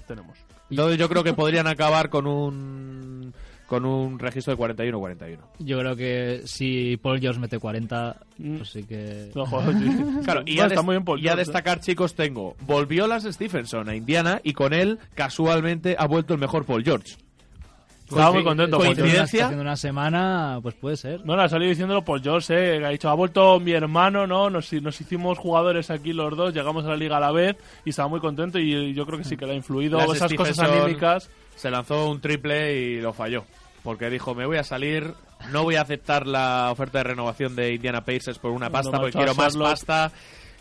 tenemos. Entonces yo creo que podrían acabar con un con un registro de 41-41. Yo creo que si Paul George mete 40, Mm. pues sí que... No, joder, sí. Claro, y Bueno, a, está muy bien Paul y a ¿eh? destacar, chicos, tengo. Volvió Las Stephenson a Indiana y con él, casualmente, ha vuelto el mejor Paul George. Estaba muy contento. ¿Coincidencia? Haciendo una semana, pues puede ser. No, no, ha salido diciéndolo por George, eh, que ha dicho, ha vuelto mi hermano, ¿no? Nos, nos hicimos jugadores aquí los dos, llegamos a la liga a la vez y estaba muy contento y yo creo que sí que le ha influido Las esas cosas anímicas. Se lanzó un triple y lo falló. Porque dijo, me voy a salir, no voy a aceptar la oferta de renovación de Indiana Pacers por una pasta, Cuando porque quiero más pasta.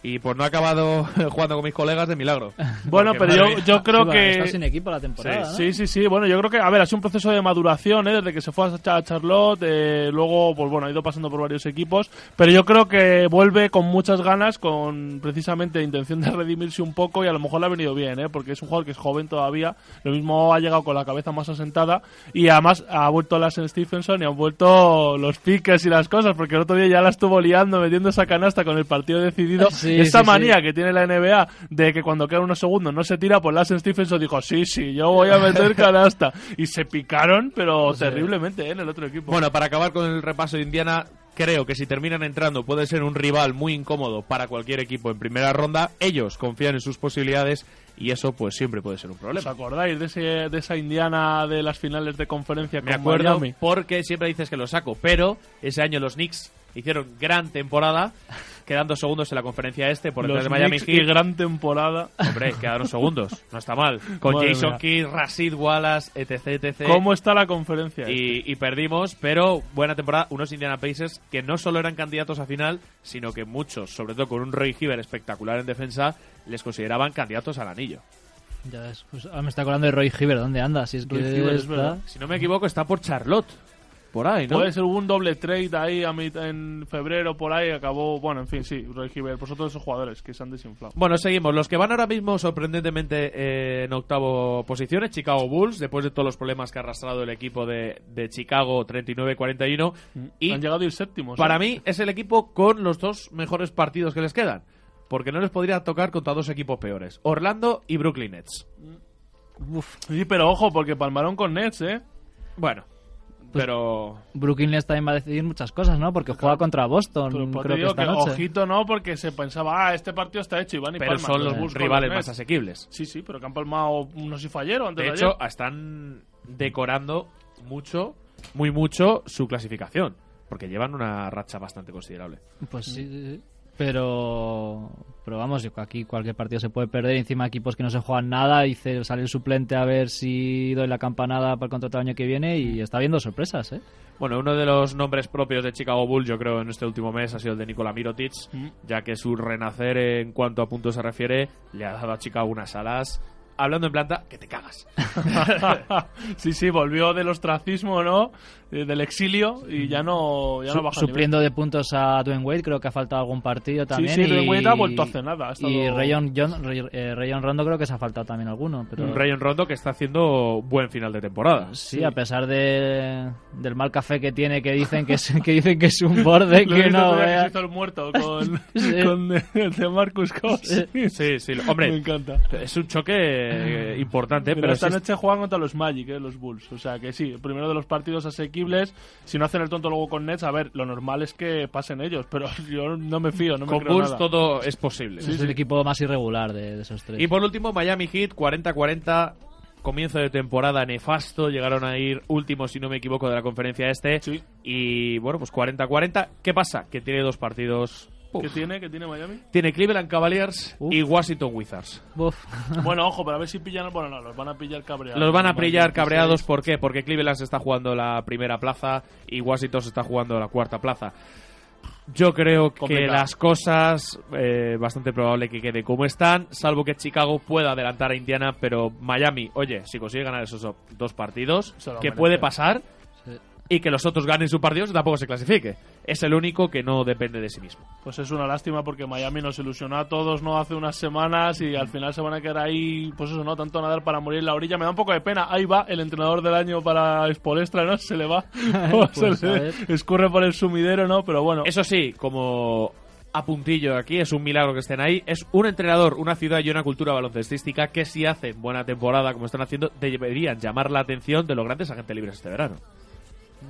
Y pues no he acabado jugando con mis colegas de milagro. Bueno, pero yo, creo Sí, que... Está sin equipo la temporada, ¿no? Sí, sí, sí. Bueno, yo creo que, a ver, ha sido un proceso de maduración, ¿eh? Desde que se fue a Cha- Charlotte, eh, luego, pues bueno, ha ido pasando por varios equipos. Pero yo creo que vuelve con muchas ganas, con precisamente intención de redimirse un poco y a lo mejor le ha venido bien, ¿eh? Porque es un jugador que es joven todavía. Lo mismo ha llegado con la cabeza más asentada y además ha vuelto Lassen Stephenson y han vuelto los piques y las cosas, porque el otro día ya la estuvo liando metiendo esa canasta con el partido decidido. Sí, Esa sí, sí. manía que tiene la NBA de que cuando quedan unos segundos no se tira, pues Lassen Stephenson dijo, sí, sí, yo voy a meter canasta. Y se picaron, pero terriblemente, ¿eh? en el otro equipo. Bueno, para acabar con el repaso de Indiana, creo que si terminan entrando puede ser un rival muy incómodo para cualquier equipo en primera ronda. Ellos confían en sus posibilidades y eso pues siempre puede ser un ¿Os problema. acordáis de, ese, de esa Indiana de las finales de conferencia Me con acuerdo Miami? porque siempre dices que lo saco, pero ese año los Knicks hicieron gran temporada, quedando segundos en la conferencia este por detrás Los de Miami Heat. y gran temporada. Hombre, quedaron segundos, no está mal. Con Madre Jason mía. Kidd, Rashid Wallace, etc, etc. ¿Cómo está la conferencia? Y, y perdimos, pero buena temporada. Unos Indiana Pacers que no solo eran candidatos a final, sino que muchos, sobre todo con un Roy Hibbert espectacular en defensa, les consideraban candidatos al anillo. Ya ves, pues, ahora me está acordando de Roy Hibbert. ¿Dónde anda? Si es que Roy Hibbert, es está- verdad. Si no me equivoco, está por Charlotte. Por ahí, ¿no? Puede ser un doble trade ahí a mit- en febrero por ahí acabó bueno en fin sí Hibbert por todos esos jugadores que se han desinflado Bueno, seguimos. Los que van ahora mismo sorprendentemente eh, en octavo posición es Chicago Bulls, después de todos los problemas que ha arrastrado el equipo de, de Chicago 39-41. Y han llegado a ir séptimos para ¿eh? mí es el equipo con los dos mejores partidos que les quedan. Porque no les podría tocar contra dos equipos peores. Orlando y Brooklyn Nets. Uf, sí pero ojo porque palmaron con Nets eh Bueno, Pues pero... Brooklyn Nets también va a decidir muchas cosas, ¿no? Porque juega contra Boston, Pero pues te creo que digo esta que noche. ojito no porque se pensaba ah este partido está hecho y van y Pero palman son los Bulls rivales los más asequibles. sí sí pero que han palmado ayer o antes De de, hecho, ayer. están decorando mucho, muy mucho, su clasificación. Porque llevan una racha bastante considerable. Pues sí, sí, sí. Pero, pero vamos, aquí cualquier partido se puede perder. Encima equipos que no se juegan nada, dice sale el suplente a ver si doy la campanada para el contrato del año que viene y está viendo sorpresas, ¿eh? Bueno, uno de los nombres propios de Chicago Bulls, yo creo, en este último mes ha sido el de Nikola Mirotic, ya que su renacer en cuanto a puntos se refiere le ha dado a Chicago unas alas. Hablando en planta, que te cagas. sí, sí, volvió del ostracismo, ¿no? Eh, del exilio y ya no, ya Su- no baja el nivel. supliendo de puntos a Dwayne Wade, creo que ha faltado algún partido también. sí, Dwayne y- Wade ha vuelto hace nada, ha estado- Y Rayon, John- Ray- eh, Rayon Rondo creo que se ha faltado también alguno. Pero... Un Rayon Rondo que está haciendo buen final de temporada. Sí, a pesar de, del mal café que tiene, que dicen que es, que dicen que es un borde que no que vea. se hizo el muerto con, Sí. con el de Marcus Cox. Sí, sí, hombre, Me encanta. es un choque eh, importante, Pero pero esta noche juegan contra los Magic, eh, los Bulls. O sea que sí, el primero de los partidos asequibles. Si no hacen el tonto luego con Nets, a ver, lo normal es que pasen ellos. Pero yo no me fío, no me con creo Bulls nada. todo es posible. es el equipo más irregular de, de esos tres. Y por último, Miami Heat 40-40. Comienzo de temporada nefasto. Llegaron a ir últimos, si no me equivoco, de la conferencia este. Y bueno, pues 40-40. ¿Qué pasa? Que tiene dos partidos. ¿Qué tiene? ¿Qué tiene Miami? Tiene Cleveland Cavaliers y Washington Wizards. bueno, ojo, pero a ver si pillan. Bueno, no, los van a pillar cabreados. Los van a pillar 26. cabreados, ¿por qué? Porque Cleveland se está jugando la primera plaza y Washington se está jugando la cuarta plaza. Yo creo que Complicado. las cosas, eh, bastante probable que quede como están, salvo que Chicago pueda adelantar a Indiana, pero Miami, oye, si consigue ganar esos do- dos partidos, que merece. puede pasar, y que los otros ganen su partido y tampoco se clasifique. Es el único que no depende de sí mismo. Pues es una lástima porque Miami nos ilusionó a todos no hace unas semanas y al final se van a quedar ahí, pues eso, no tanto nadar para morir en la orilla. Me da un poco de pena. Ahí va el entrenador del año para Espolestra, ¿no? Se le va, Pues, se a le ver. escurre por el sumidero, ¿no? Pero bueno. Eso sí, como apuntillo aquí, es un milagro que estén ahí. Es un entrenador, una ciudad y una cultura baloncestística que si hacen buena temporada, como están haciendo, deberían llamar la atención de los grandes agentes libres este verano.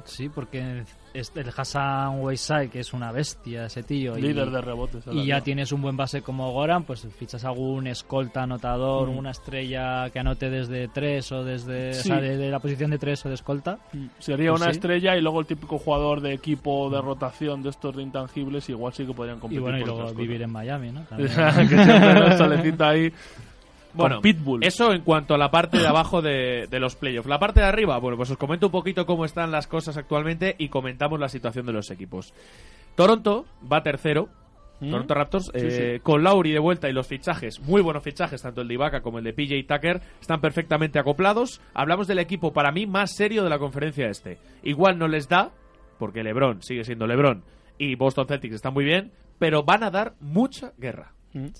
Sí, porque el Hassan Whiteside, que es una bestia ese tío. y- Líder de rebotes, Y ya tienes un buen base como Goran, pues fichas algún escolta anotador, Mm. una estrella que anote desde tres o desde Sí. o sea, de, de la posición de tres o de escolta. Sería Pues una sí. estrella y luego el típico jugador de equipo de rotación de estos de intangibles, igual sí que podrían Y competir. bueno, y luego vivir en Miami, ¿no? que siempre ahí. Bueno, con Pitbull. eso en cuanto a la parte de abajo de, de los playoffs. La parte de arriba, bueno, pues os comento un poquito cómo están las cosas actualmente y comentamos la situación de los equipos. Toronto va tercero. ¿Mm? Toronto Raptors, Sí, eh, sí. con Lauri de vuelta y los fichajes, muy buenos fichajes, tanto el de Ibaka como el de PJ Tucker, están perfectamente acoplados. Hablamos del equipo para mí más serio de la conferencia este. Igual no les da, porque LeBron sigue siendo LeBron y Boston Celtics están muy bien, pero van a dar mucha guerra.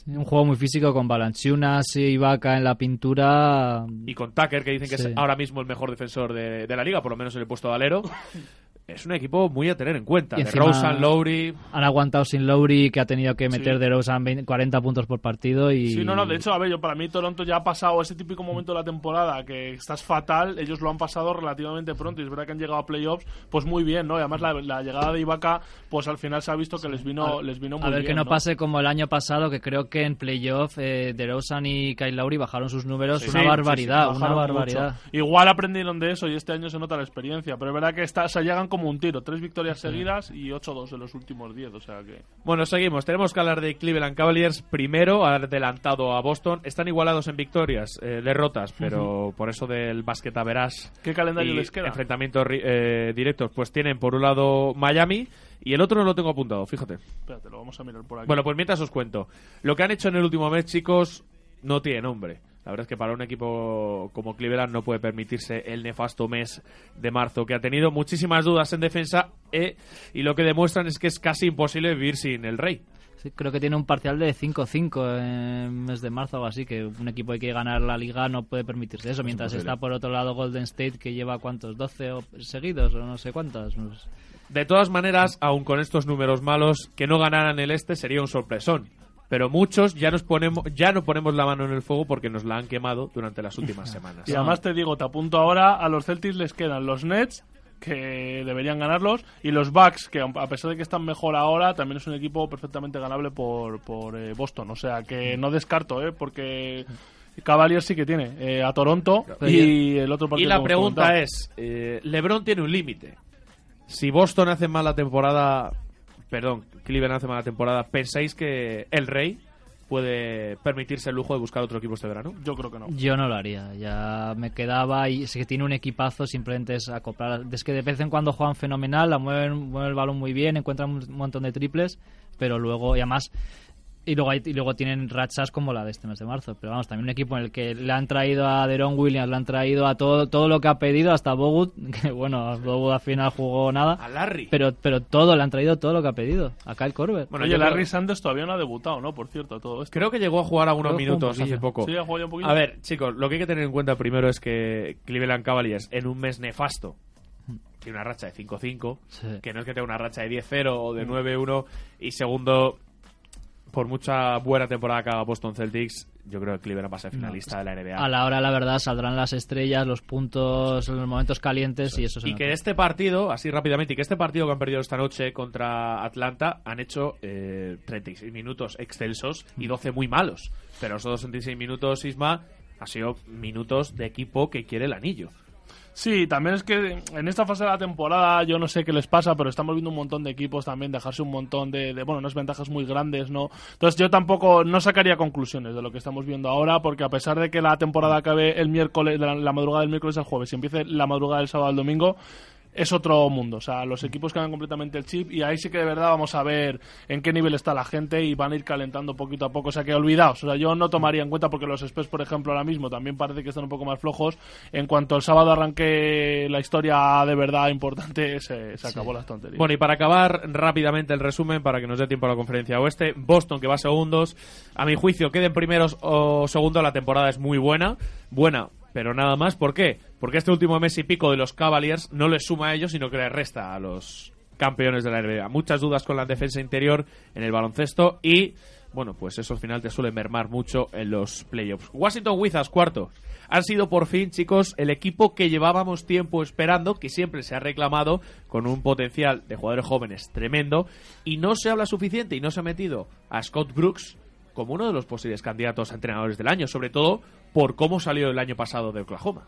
Un juego muy físico con Balanchunas y Ibaka en la pintura. y con Tucker, que dicen que Sí. es ahora mismo el mejor defensor de, de la liga, por lo menos en el puesto de alero. Es un equipo muy a tener en cuenta. Y De Rosen, Lowry. Han aguantado sin Lowry, que ha tenido que meter Sí. de Rosen 20 40 puntos por partido. y Sí, no, no, de hecho, a ver, yo para mí Toronto ya ha pasado ese típico momento de la temporada que estás fatal, ellos lo han pasado relativamente pronto y es verdad que han llegado a playoffs, pues muy bien, ¿no? Y además la, la llegada de Ibaka, pues al final se ha visto que les vino, A- les vino muy A ver bien. que no, pase como el año pasado, que creo que en playoff eh, DeRozan y Kyle Lowry bajaron sus números Sí, una sí, barbaridad, sí, sí, una bajaron barbaridad. mucho. Igual aprendieron de eso y este año se nota la experiencia, pero es verdad que está, se llegan como un tiro, tres victorias seguidas y 8-2 en los últimos 10, o sea que... Bueno, seguimos. Tenemos que hablar de Cleveland Cavaliers primero, adelantado a Boston. Están igualados en victorias, eh, derrotas, pero por eso del basqueta verás. ¿Qué calendario les queda? Enfrentamientos eh, directos. Pues tienen por un lado Miami y el otro no lo tengo apuntado, fíjate. Espérate, lo vamos a mirar por aquí. Bueno, pues mientras os cuento. Lo que han hecho en el último mes, chicos, no tiene nombre. La verdad es que para un equipo como Cleveland no puede permitirse el nefasto mes de marzo que ha tenido muchísimas dudas en defensa eh, y lo que demuestran es que es casi imposible vivir sin el rey. Sí, creo que tiene un parcial de 5-5 en mes de marzo o así, que un equipo que quiere ganar la liga no puede permitirse eso, mientras está por otro lado Golden State que lleva cuántos, 12 o- seguidos o no sé sé. De todas maneras, aun con estos números malos, que no ganaran el este sería un sorpresón. Pero muchos ya nos ponemos, ya no ponemos la mano en el fuego porque nos la han quemado durante las últimas semanas. Y además te digo, te apunto ahora, a los Celtics les quedan los Nets, que deberían ganarlos, y los Bucks, que a pesar de que están mejor ahora, también es un equipo perfectamente ganable por, por eh, Boston. O sea que no descarto, ¿eh? porque Cavaliers sí que tiene eh, a Toronto y el otro Y partido. la que hemos pregunta es, eh, LeBron tiene un límite. Si Boston hace mala temporada, perdón, Cleveland hace mala temporada, ¿pensáis que el Rey puede permitirse el lujo de buscar otro equipo este verano? Yo creo que no. Yo no lo haría, ya me quedaba y si tiene un equipazo simplemente es acoplar. Es que de vez en cuando juegan fenomenal, la mueven, mueven el balón muy bien, encuentran un montón de triples, pero luego, y además, Y luego, hay- y luego tienen rachas como la de este mes de marzo. Pero vamos, también un equipo en el que le han traído a Deron Williams, le han traído a todo todo lo que ha pedido, hasta Bogut, que bueno, Bogut al final jugó nada. A Larry. Pero, pero todo, le han traído todo lo que ha pedido. A Kyle Corbett. Bueno, Oye, Larry Sanders todavía no ha debutado, ¿no? Por cierto, todo esto. Creo que llegó a jugar algunos Creo un minutos hace poco. Sí, ha jugado ya un poquillo. A ver, chicos, lo que hay que tener en cuenta primero es que Cleveland Cavaliers en un mes nefasto tiene una racha de 5-5, Sí. que no es que tenga una racha de 10-0 o de 9-1 y segundo por mucha buena temporada que haga Boston Celtics, yo creo que Cleveland va a ser finalista de la NBA. A la hora, la verdad, saldrán las estrellas, los puntos, los momentos calientes y eso se Y nota. que este partido, así rápidamente, y que este partido que han perdido esta noche contra Atlanta han hecho eh, 36 minutos excelsos y 12 muy malos. Pero esos 26 minutos, Isma, ha sido minutos de equipo que quiere el anillo. Sí, también es que en esta fase de la temporada yo no sé qué les pasa, pero estamos viendo un montón de equipos también dejarse un montón de, de, bueno, unas ventajas muy grandes, ¿no? Entonces yo tampoco no sacaría conclusiones de lo que estamos viendo ahora, porque a pesar de que la temporada acabe el miércoles, la, la madrugada del miércoles al jueves y empiece la madrugada del sábado al domingo, es otro mundo. O sea, los equipos cambian completamente el chip y ahí sí que de verdad vamos a ver en qué nivel está la gente y van a ir calentando poquito a poco. O sea, que olvidaos. O sea, yo no tomaría en cuenta porque los Spurs, por ejemplo, ahora mismo también parece que están un poco más flojos. En cuanto el sábado arranque la historia de verdad importante, se, se acabó las tonterías. Bueno, y para acabar rápidamente el resumen, para que nos dé tiempo a la conferencia oeste, Boston que va segundos, a mi juicio queden primeros o segundos, la temporada es muy buena, buena, pero nada más, ¿por qué? Porque este último mes y pico de los Cavaliers no les suma a ellos, sino que les resta a los campeones de la NBA. Muchas dudas con la defensa interior en el baloncesto y, bueno, pues eso al final te suele mermar mucho en los playoffs. Washington Wizards, cuarto. Han sido por fin, chicos, el equipo que llevábamos tiempo esperando, que siempre se ha reclamado con un potencial de jugadores jóvenes tremendo, y no se habla suficiente y no se ha metido a Scott Brooks como uno de los posibles candidatos a entrenadores del año, sobre todo por cómo salió el año pasado de Oklahoma.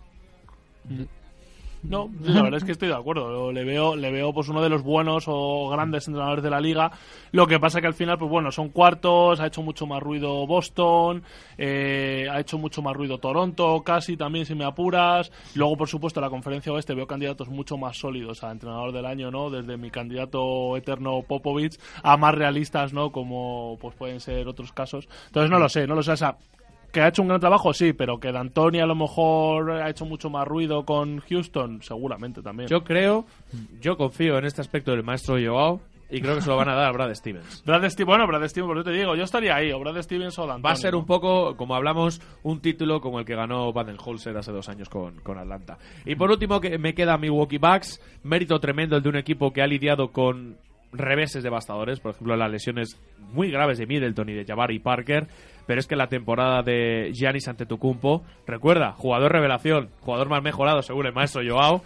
No, la verdad es que estoy de acuerdo. Le veo, le veo pues uno de los buenos o grandes entrenadores de la liga. Lo que pasa que al final, pues bueno, son cuartos, ha hecho mucho más ruido Boston, eh, ha hecho mucho más ruido Toronto, casi también si me apuras. Luego, por supuesto, la conferencia oeste veo candidatos mucho más sólidos a entrenador del año, ¿no? Desde mi candidato eterno Popovich a más realistas, ¿no? Como pues pueden ser otros casos. Entonces no lo sé, no lo sé. O sea, que ha hecho un gran trabajo, sí, pero que D'Antoni a lo mejor ha hecho mucho más ruido con Houston, seguramente también. Yo creo, yo confío en este aspecto del maestro Joao y creo que se lo van a dar a Brad Stevens. Brad Stevens, bueno, Brad Stevens, por eso te digo, yo estaría ahí, o Brad Stevens o D'Antoni. Va a ser un poco, como hablamos, un título como el que ganó Baden-Holzer hace dos años con, con Atlanta. Y por último, que me queda Milwaukee Bucks, mérito tremendo el de un equipo que ha lidiado con reveses devastadores, por ejemplo, las lesiones muy graves de Middleton y de Jabari Parker, pero es que la temporada de Giannis Antetokounmpo, recuerda, jugador revelación, jugador más mejorado según el maestro Joao,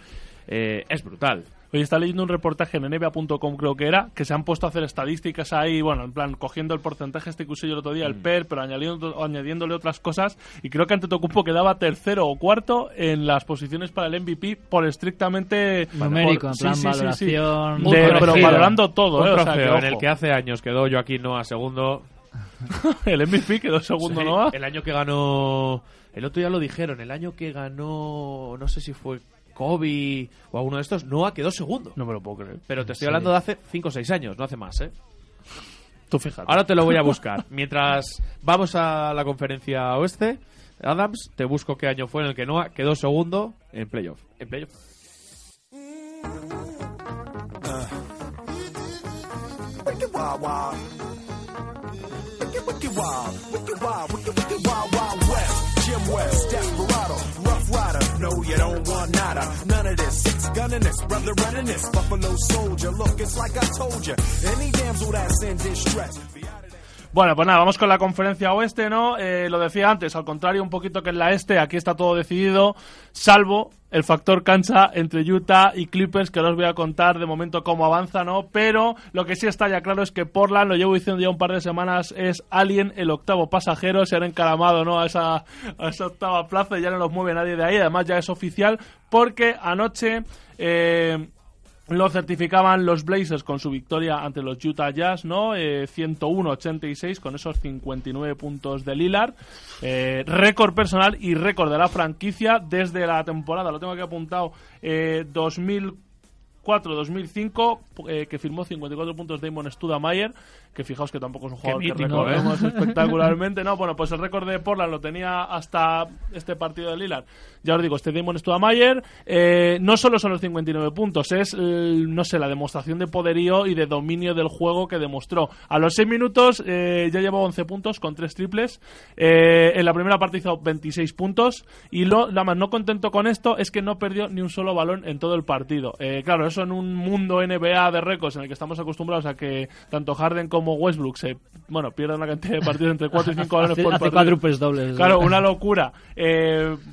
eh, es brutal. Oye, está leyendo un reportaje en NBA.com, creo que era, que se han puesto a hacer estadísticas ahí, bueno, en plan, cogiendo el porcentaje este que usé yo el otro día, el PER, pero añadiendo, añadiéndole otras cosas, y creo que Antetokounmpo quedaba tercero o cuarto en las posiciones para el MVP por estrictamente... Numérico, por- en sí, plan sí, sí, sí. De- pero valorando todo, ¿eh? O sea, que, en el que hace años quedó Joaquín Noah segundo. el MVP quedó segundo, Sí, ¿no? El año que ganó. El otro ya lo dijeron, el año que ganó. No sé si fue Kobe o alguno de estos. Noah quedó segundo. No me lo puedo creer. Pero te estoy Sí. hablando de hace 5 o 6 años, no hace más, ¿eh? Tú fíjate. Ahora te lo voy a buscar. Mientras vamos a la conferencia oeste, Adams, te busco qué año fue en el que Noah quedó segundo en playoff. En playoff. Wicked you don't want nada. None of this. Six gunning this, brother running this. Buffalo soldier. Look, it's like I told you. Any damsel that's in distress. Bueno, pues nada, vamos con la conferencia oeste, ¿no? Eh, lo decía antes, al contrario un poquito que en la este, aquí está todo decidido, salvo el factor cancha entre Utah y Clippers, que os voy a contar de momento cómo avanza, ¿no? Pero lo que sí está ya claro es que Portland, lo llevo diciendo ya un par de semanas, es Alien, el octavo pasajero, se han encaramado, ¿no? A esa, a esa octava plaza y ya no los mueve nadie de ahí, además ya es oficial, porque anoche... Eh, lo certificaban los Blazers con su victoria ante los Utah Jazz, ¿no? Eh, 101-86 con esos 59 puntos de Lillard. Eh, récord personal y récord de la franquicia desde la temporada, lo tengo aquí apuntado, eh, 2000 2004-2005, eh, que firmó 54 puntos Damon Studamayer, que fijaos que tampoco es un jugador que mítico, ¿eh? recordemos espectacularmente. No, bueno, pues el récord de Portland lo tenía hasta este partido de Lillard. Ya os digo, este Damon Studamayer eh, no solo son los 59 puntos, es, no sé, la demostración de poderío y de dominio del juego que demostró. A los 6 minutos eh, ya llevaba 11 puntos con 3 triples. Eh, en la primera parte hizo 26 puntos. Y lo, nada más no contento con esto es que no perdió ni un solo balón en todo el partido. Claro, eso en un mundo NBA de récords en el que estamos acostumbrados a que tanto Harden como Westbrook se, bueno, pierdan una cantidad de partidos entre 4 y 5 balones por partido. dobles. Claro, una locura.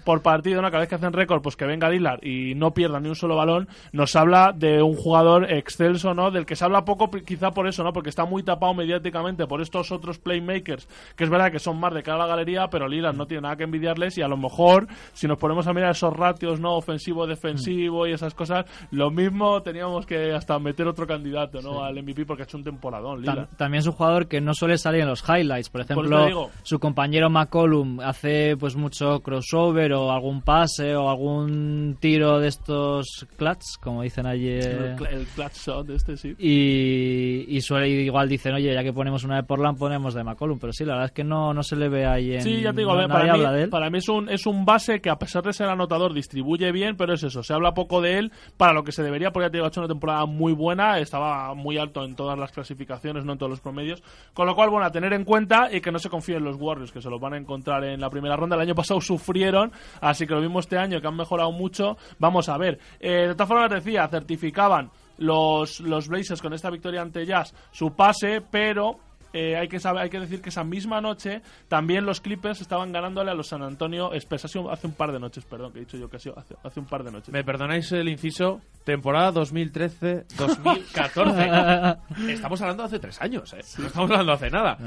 Por partido, ¿no? Cada vez que hacen récord, pues que venga Dillard y no pierda ni un solo balón, nos habla de un jugador excelso, ¿no? Del que se habla poco, quizá por eso, ¿no? Porque está muy tapado mediáticamente por estos otros playmakers, que es verdad que son más de cara a la galería, pero Lillard no tiene nada que envidiarles y a lo mejor, si nos ponemos a mirar esos ratios, ¿no? Ofensivo-defensivo y esas cosas, lo mismo teníamos que hasta meter otro candidato, ¿no? Al MVP porque ha hecho un temporadón, Tam- Lillard. también es un jugador que no suele salir en los highlights. Por ejemplo, su compañero McCollum hace pues mucho crossover o algún pase o algún tiro de estos clutch, como dicen allí. eh, El, el clutch shot este, sí. Y, y suele igual dicen, oye, ya que ponemos una de Portland, ponemos de McCollum. Pero sí, la verdad es que no, no se le ve ahí en. Sí, ya te digo, no- para, mí, habla de él. para mí es un, es un base que a pesar de ser anotador distribuye bien, pero es eso, se habla poco de él para lo que se debería, porque ya te digo, ha hecho una temporada muy buena, estaba muy alto en todas las clasificaciones, no en todos los promedios, con lo cual, bueno, a tener en cuenta y que no se confíen los Warriors, que se los van a encontrar en la primera ronda. El año pasado sufrieron, así que lo este año, que han mejorado mucho, vamos a ver. Eh, de todas formas, decía, certificaban los, los Blazers con esta victoria ante Jazz su pase, pero eh, hay que saber, hay que decir que esa misma noche también los Clippers estaban ganándole a los San Antonio Spurs hace un, hace un par de noches, perdón, que he dicho yo que ha sido hace, hace un par de noches. Me perdonáis el inciso, temporada 2013-2014. estamos hablando de hace tres años, ¿eh? No estamos hablando de hace nada.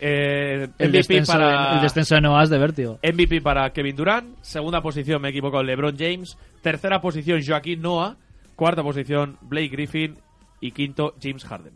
Eh, el, MVP descenso, para... el descenso de Noah es de vértigo. MVP para Kevin Durant. Segunda posición, me equivoco, LeBron James. Tercera posición, Joaquín Noah. Cuarta posición, Blake Griffin. Y quinto, James Harden.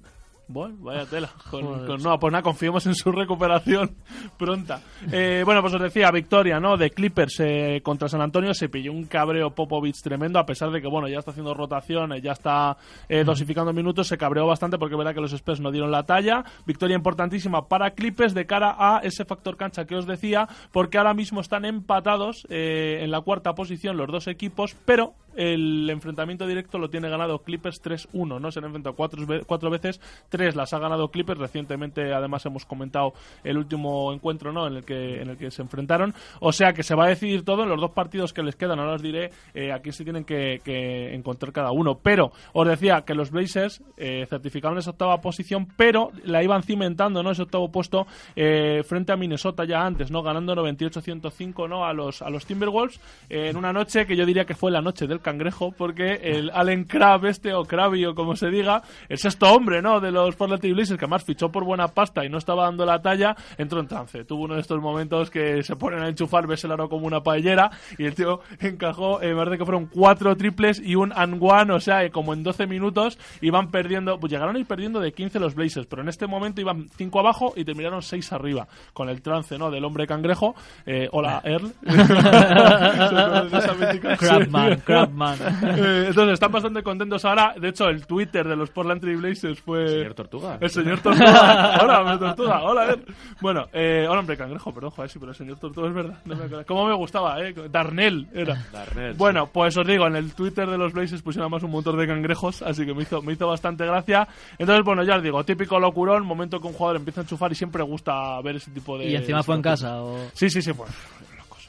Bueno, vaya tela. Con, con- no, pues nada, confiemos en su recuperación pronta. Eh, bueno, pues os decía, victoria, ¿no? De Clippers eh, contra San Antonio. Se pilló un cabreo Popovich tremendo, a pesar de que, bueno, ya está haciendo rotaciones, ya está eh, dosificando minutos. Se cabreó bastante porque es verdad que los Spurs no dieron la talla. Victoria importantísima para Clippers de cara a ese factor cancha que os decía, porque ahora mismo están empatados eh, en la cuarta posición los dos equipos, pero el enfrentamiento directo lo tiene ganado Clippers 3-1, ¿no? Se han enfrentado cuatro, cuatro veces, tres las ha ganado Clippers, recientemente además hemos comentado el último encuentro, ¿no? En el que, en el que se enfrentaron, o sea que se va a decidir todo en los dos partidos que les quedan, ahora os diré eh, aquí se tienen que, que encontrar cada uno, pero os decía que los Blazers eh, certificaron esa octava posición, pero la iban cimentando, ¿no? Ese octavo puesto eh, frente a Minnesota ya antes, ¿no? Ganando 98-105, ¿no? A los, a los Timberwolves eh, en una noche que yo diría que fue la noche del cangrejo, porque el Allen Crab este, o Krabby, o como se diga, el sexto hombre, ¿no? De los Portland Blazers, que además fichó por buena pasta y no estaba dando la talla, entró en trance. Tuvo uno de estos momentos que se ponen a enchufar, ves el aro como una paellera, y el tío encajó, eh, me parece que fueron cuatro triples y un and one, o sea, eh, como en 12 minutos, iban perdiendo, pues llegaron a ir perdiendo de 15 los Blazers, pero en este momento iban 5 abajo y terminaron 6 arriba, con el trance, ¿no? Del hombre cangrejo. Eh, hola, Earl. Esa mítica Crabman, Eh, entonces, están bastante contentos ahora. De hecho, el Twitter de los Portland Trail Blazers fue... El señor Tortuga. El señor Tortuga. hola, hombre Tortuga. Hola, Earl. Bueno, eh, hola, hombre cangrejo, perdón, joder, sí, pero el señor Tortuga es verdad. No me acuerdo. ¿Cómo me gustaba, eh? Darnell era. Darnell, Bueno, pues os digo, en el Twitter de los Blazers pusieron más un montón de cangrejos, así que me hizo, me hizo bastante gracia. Entonces, bueno, ya os digo, típico locurón, momento que un jugador empieza a enchufar y siempre gusta ver ese tipo de... Y encima fue en casa. O... Sí, sí, sí, fue.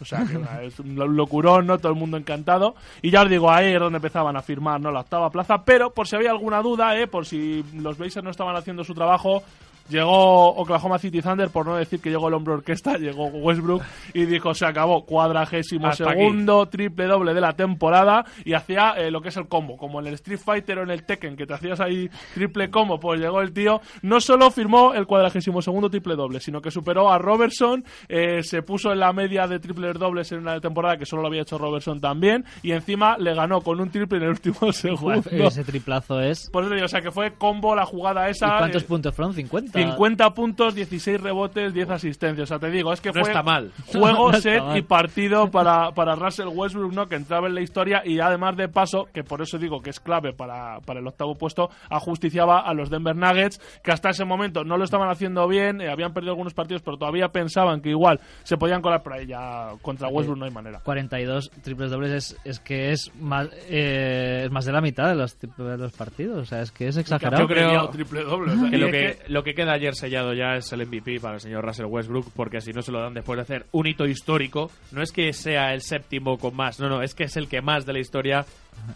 O sea, que es un lo- locurón, ¿no? Todo el mundo encantado. Y ya os digo, ahí es donde empezaban a firmar, ¿no? La octava plaza. Pero, por si había alguna duda, ¿eh? Por si los Blazers no estaban haciendo su trabajo, Llegó Oklahoma City Thunder, por no decir que llegó el hombre orquesta, llegó Westbrook y dijo, se acabó, cuadragésimo Hasta aquí. segundo, triple doble de la temporada y hacía eh, lo que es el combo, como en el Street Fighter o en el Tekken, que te hacías ahí triple combo, pues llegó el tío, no solo firmó el cuadragésimo segundo triple doble, sino que superó a Robertson, eh, se puso en la media de triples dobles en una temporada que solo lo había hecho Robertson también y encima le ganó con un triple en el último segundo. Ese triplazo es. Por eso digo, o sea que fue combo la jugada ¿Y esa. cuántos eh, puntos fueron? ¿50? 50 puntos, 16 rebotes, 10 asistencias. O sea, te digo, es que No fue está mal. juego, No está set mal. y partido para, para Russell Westbrook, ¿no? Que entraba en la historia y además de paso, que por eso digo que es clave para, para el octavo puesto, ajusticiaba a los Denver Nuggets, que hasta ese momento no lo estaban haciendo bien, eh, habían perdido algunos partidos, pero todavía pensaban que igual se podían colar por ahí. Ya contra Westbrook no hay manera. 42 triples dobles es, es que es más, eh, es más de la mitad de los, de los partidos. O sea, es que es exagerado. Yo creo triple doble. o sea, que y lo es que, que- lo que queda ayer sellado ya es el MVP para el señor Russell Westbrook, porque si no se lo dan después de hacer un hito histórico, no es que sea el séptimo con más, no, no, es que es el que más de la historia.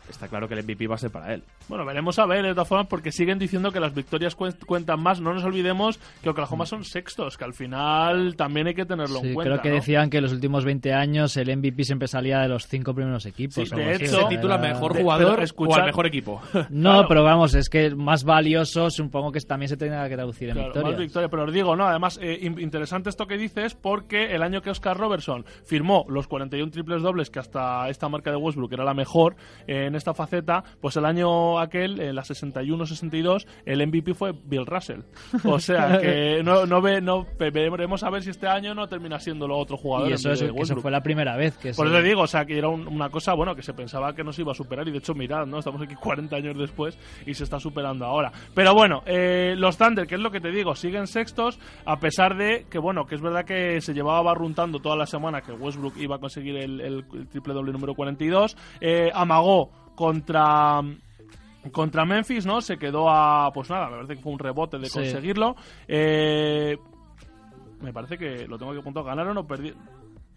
Está claro que el MVP va a ser para él. Bueno, veremos a ver, de todas formas, porque siguen diciendo que las victorias cuen- cuentan más. No nos olvidemos que Oklahoma son sextos, que al final también hay que tenerlo Sí, en cuenta. creo que ¿no? decían que en los últimos 20 años el MVP siempre salía de los cinco primeros equipos. Sí, de hecho- Se titula era- mejor ¿Mejor De- jugador pero o escuchar- al mejor equipo? No, Claro. pero vamos, es que más valioso supongo que también se tenga que traducir en Claro, victorias. más victoria, pero os digo, no, además, eh, in- interesante esto que dices, porque el año que Oscar Robertson firmó los 41 triples dobles, que hasta esta marca de Westbrook era la mejor eh, en esta faceta, pues el año aquel, en la 61-62, el MVP fue Bill Russell. O sea, que no, no, ve, no ve- veremos a ver si este año no termina siendo lo otro jugador. Y eso, es, eso fue la primera vez que Por eso te digo, o sea, que era un- una cosa, bueno, que se pensaba que no se iba a superar y de hecho, mirad, ¿no? Estamos aquí 40 años después y se está superando ahora. Pero bueno, eh, los Thunder, que es lo que te digo, siguen sextos a pesar de que, bueno, que es verdad que se llevaba barruntando toda la semana que Westbrook iba a conseguir el, el- el triple doble número 42. Eh, amagó contra... Contra Memphis, ¿no? Se quedó a. Pues nada, me parece que fue un rebote de Sí. conseguirlo. Eh, me parece que lo tengo aquí apuntado. ¿Ganaron o perdi-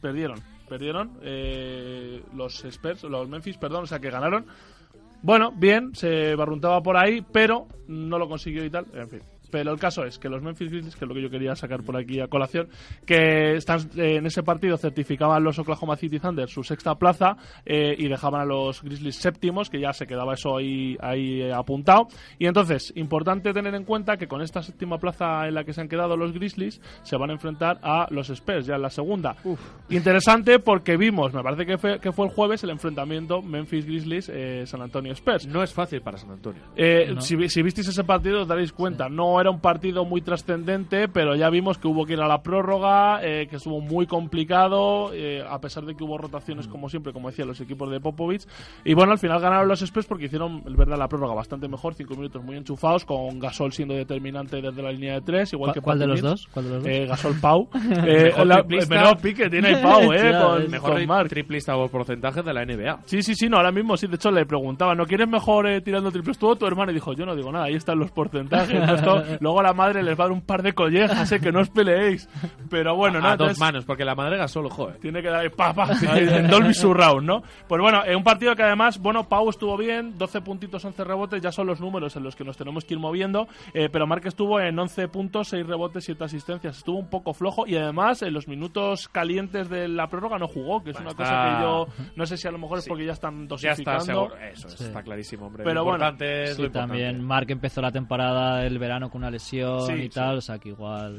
perdieron? Perdieron eh, los Spurs, los Memphis, perdón, o sea que ganaron. Bueno, bien, se barruntaba por ahí, pero no lo consiguió y tal. En fin. Pero el caso es que los Memphis Grizzlies, que es lo que yo quería sacar por aquí a colación, que están eh, en ese partido certificaban los Oklahoma City Thunder su sexta plaza eh, y dejaban a los Grizzlies séptimos, que ya se quedaba eso ahí, ahí eh, apuntado. Y entonces, importante tener en cuenta que con esta séptima plaza en la que se han quedado los Grizzlies, se van a enfrentar a los Spurs ya en la segunda. Interesante porque vimos, me parece que fue, que fue el jueves, el enfrentamiento Memphis Grizzlies eh, San Antonio Spurs. No es fácil para San Antonio. Eh, No. si, si visteis ese partido os daréis cuenta, no era un partido muy trascendente, pero ya vimos que hubo que ir a la prórroga, eh, que estuvo muy complicado, eh, a pesar de que hubo rotaciones como siempre, como decía, los equipos de Popovich. Y bueno, al final ganaron los Spurs porque hicieron, es verdad, la prórroga bastante mejor, cinco minutos muy enchufados, con Gasol siendo determinante desde la línea de tres, igual ¿Cuál- que cuál de los dos? ¿Cuál de los dos? Eh, Gasol Pau. Eh, la- el mejor pique tiene ahí Pau, eh, con, el mejor con Mark. triplista por porcentaje de la NBA. Sí, sí, sí, no, ahora mismo sí. De hecho, le preguntaba, ¿no quieres mejor tirando triples tú o tu hermano? Y dijo, yo no digo nada, ahí están los porcentajes. ¿no? Esto- luego la madre les va a dar un par de collejas, eh, que no os peleéis. Pero bueno, ¿no? a dos manos, porque la madre solo joder. tiene que dar ahí, pa, pa, ahí, en Dolby Surround, ¿no? Pues bueno, en un partido que además, bueno, Pau estuvo bien, 12 puntitos, 11 rebotes, ya son los números en los que nos tenemos que ir moviendo, eh, pero Mark estuvo en 11 puntos, 6 rebotes, 7 asistencias, estuvo un poco flojo y además en los minutos calientes de la prórroga no jugó, que es una Está- cosa que yo no sé si a lo mejor es Sí. porque ya están Ya está dosificando. seguro. Eso, Sí. está clarísimo, hombre. Pero lo bueno, es Sí, lo también Mark empezó la temporada del verano con una lesión Sí, y sí. tal, o sea que igual...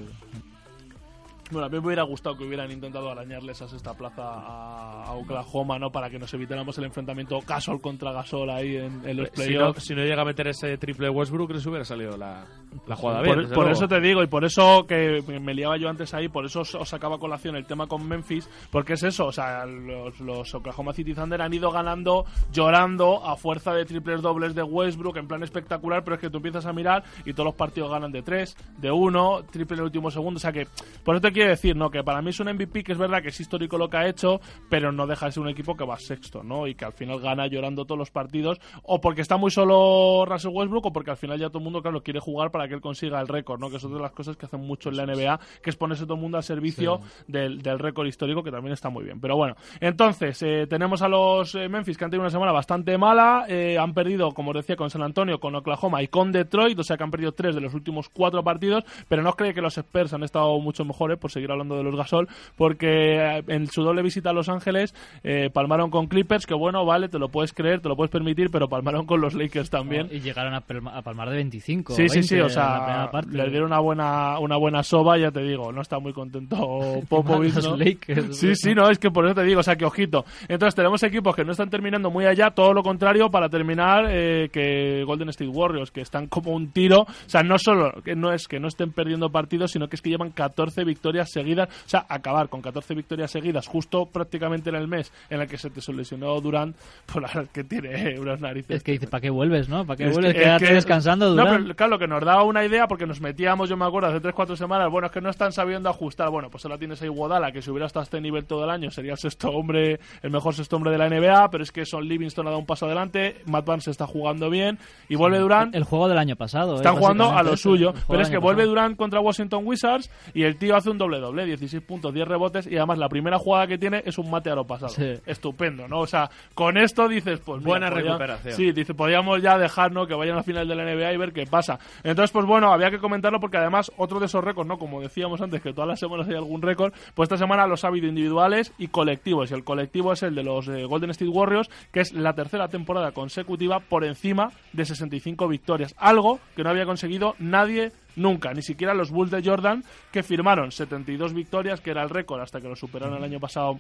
Bueno, a mí me hubiera gustado que hubieran intentado arañarles a esta plaza a, Oklahoma, ¿no? Para que nos evitáramos el enfrentamiento Gasol contra Gasol ahí en, en los Si no, playoffs. si no llega a meter ese triple Westbrook, les hubiera salido la, la jugada bien. Por, desde por luego. eso te digo, y por eso que me- liaba yo antes ahí, por eso os, os sacaba colación el tema con Memphis, porque es eso, o sea, los, los Oklahoma City Thunder han ido ganando, llorando a fuerza de triples dobles de Westbrook en plan espectacular, pero es que tú empiezas a mirar y todos los partidos ganan de tres, de uno, triple en el último segundo, o sea que, por eso te quiero decir, ¿no? Que para mí es un MVP que es verdad que es histórico lo que ha hecho, pero no deja de ser un equipo que va sexto, ¿no? Y que al final gana llorando todos los partidos, o porque está muy solo Russell Westbrook, o porque al final ya todo el mundo, claro, quiere jugar para que él consiga el récord, ¿no? Que es otra de las cosas que hacen mucho en la NBA, que es ponerse todo el mundo al servicio del, del récord histórico, que también está muy bien. Pero bueno, entonces, eh, tenemos a los eh, Memphis que han tenido una semana bastante mala, eh, han perdido, como os decía, con San Antonio, con Oklahoma y con Detroit, o sea que han perdido tres de los últimos cuatro partidos, pero no os creéis que los Spurs han estado mucho mejores, por seguir hablando de los Gasol, porque eh, en su doble visita a Los Ángeles eh, palmaron con Clippers, que bueno, vale, te lo puedes creer, te lo puedes permitir, pero palmaron con los Lakers también. Y llegaron a, palma- a palmar de 25. Sí, sí, 20 sí, o en la sea, primera parte. le dieron una buena, una buena soba, ya te digo, no está muy contento Popovich, Los ¿no? Lakers, Sí, sí, no, es que por eso te digo, o sea, que ojito. Entonces tenemos equipos que no están terminando muy allá, todo lo contrario, para terminar, eh, que Golden State Warriors, que están como un tiro, o sea, no solo, que no es que no estén perdiendo partidos, sino que es que llevan 14 victorias seguidas, o sea, acabar con 14 victorias seguidas, justo prácticamente en el mes en el que se te lesionó Durant, pues la que tiene unas narices. Es que dice, ¿para qué vuelves, no? ¿Para qué Es vuelves? que- es Quédate que- descansando, No, Durant. pero claro, que nos daba una idea, porque nos metíamos, yo me acuerdo, hace 3-4 semanas, bueno, es que no están sabiendo ajustar. Bueno, pues ahora tienes ahí Guadala, que si hubiera estado a este nivel todo el año, sería el sexto hombre, el mejor sexto hombre de la NBA, pero es que Son Livingston ha dado un paso adelante, Matt Barnes está jugando bien, y vuelve Durant. El juego del año pasado. Están eh, jugando a lo suyo. Pero es que vuelve pasado. Durant contra Washington Wizards y el tío hace un doble-doble, 16 puntos, 10 rebotes y además la primera jugada que tiene es un mate a lo pasado. Sí. Estupendo, ¿no? O sea, con esto dices, pues mira, Buena podía- recuperación. Sí, dice, podríamos ya dejarnos que vayan a la final de la NBA y ver qué pasa. Entonces, pues bueno, había que comentarlo porque además otro de esos récords, ¿no? Como decíamos antes, que todas las semanas hay algún récord, pues esta semana los ha habido individuales y colectivos. Y el colectivo es el de los eh, Golden State Warriors, que es la tercera temporada consecutiva por encima de 65 victorias. Algo que no había conseguido nadie nunca, ni siquiera los Bulls de Jordan, que firmaron 72 victorias, que era el récord hasta que lo superaron el año pasado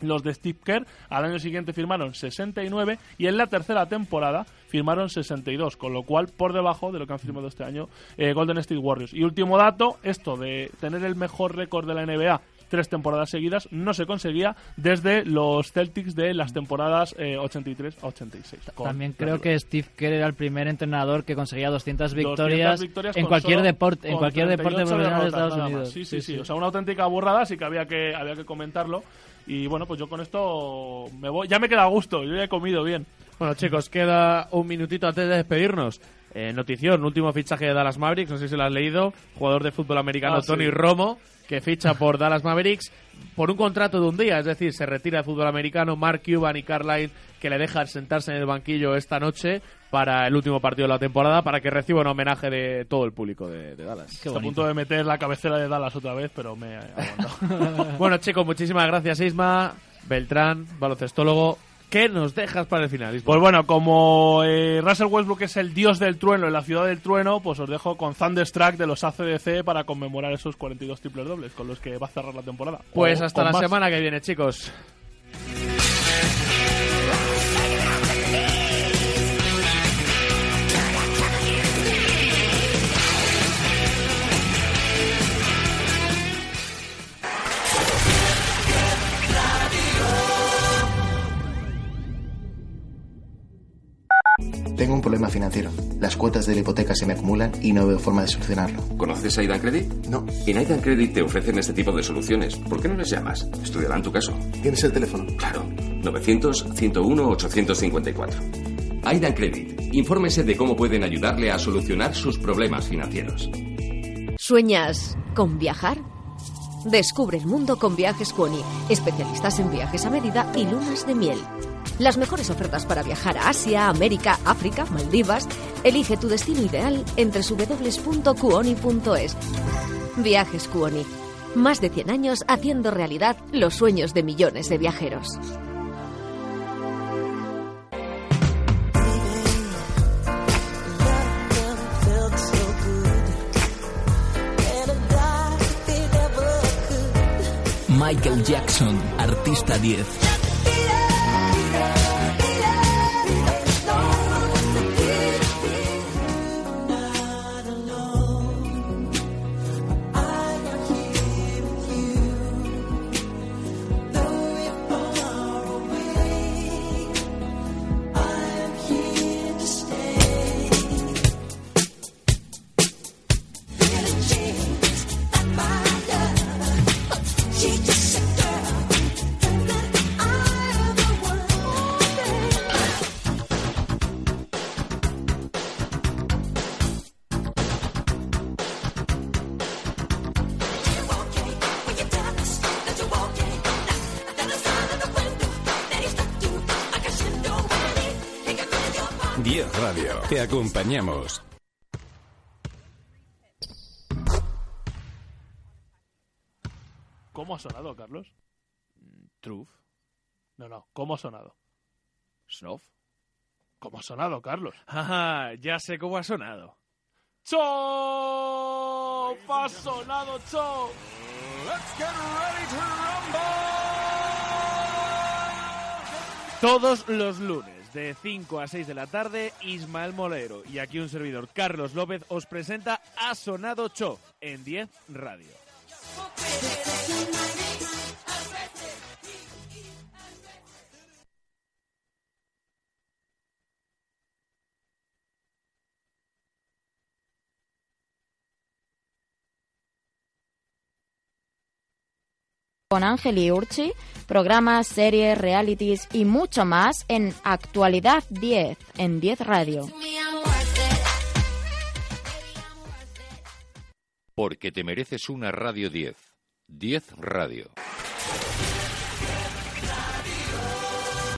los de Steve Kerr. Al año siguiente firmaron 69 y en la tercera temporada firmaron 62, con lo cual por debajo de lo que han firmado este año eh, Golden State Warriors. Y último dato, esto de tener el mejor récord de la NBA tres temporadas seguidas no se conseguía desde los Celtics de las temporadas eh, 83 a 86. con También creo que Steve Kerr era el primer entrenador que conseguía 200 200 victorias, victorias en cualquier deporte, en cualquier deporte 38 profesional de Estados. Unidos. Sí, sí, sí, O sea, una auténtica burrada, así que había que había que comentarlo. Y bueno, pues yo con esto me voy. Ya me queda a gusto, yo ya he comido bien. Bueno, chicos, queda un minutito antes de despedirnos. Eh, notición, último fichaje de Dallas Mavericks, no sé si lo has leído, jugador de fútbol americano Ah, sí. Tony Romo, que ficha por Dallas Mavericks por un contrato de un día, es decir, se retira del fútbol americano Mark Cuban y Carlisle, que le dejan sentarse en el banquillo esta noche para el último partido de la temporada, para que reciba un homenaje de todo el público de, de Dallas. A punto de meter la cabecera de Dallas otra vez, pero me bueno, chicos, muchísimas gracias, Isma, Beltrán, baloncestólogo. ¿Qué nos dejas para el final? Pues bueno, como eh, Russell Westbrook es el dios del trueno en la ciudad del trueno, pues os dejo con Thunderstruck de los ACDC para conmemorar esos 42 triples dobles con los que va a cerrar la temporada. Pues O hasta la más. semana que viene, chicos. Tengo un problema financiero. Las cuotas de la hipoteca se me acumulan y no veo forma de solucionarlo. ¿Conoces a Aidan Credit? No. En Aidan Credit te ofrecen este tipo de soluciones. ¿Por qué no les llamas? Estudiarán tu caso. ¿Tienes el teléfono? Claro. 900-101-854. Aidan Credit. Infórmese de cómo pueden ayudarle a solucionar sus problemas financieros. ¿Sueñas con viajar? Descubre el mundo con Viajes Cuoni, especialistas en viajes a medida y lunas de miel. Las mejores ofertas para viajar a Asia, América, África, Maldivas. Elige tu destino ideal entre www.cuoni.es. Viajes Cuoni. Más de 100 años haciendo realidad los sueños de millones de viajeros. Michael Jackson, artista 10. Acompañamos. ¿Cómo ha sonado, Carlos? Truth. No, no. ¿Cómo ha sonado? Snuff. ¿Cómo ha sonado, Carlos? Ajá, ya sé cómo ha sonado. ¡Chop! ¡Ha sonado Chop! Todos los lunes, de 5 a 6 de la tarde, Ismael Molero y aquí un servidor, Carlos López, os presenta Ha Sonado Cho en 10 Radio. Con Ángel y Urchi, programas, series, realities y mucho más en Actualidad 10 en 10 Radio. Porque te mereces una Radio 10. 10 Radio.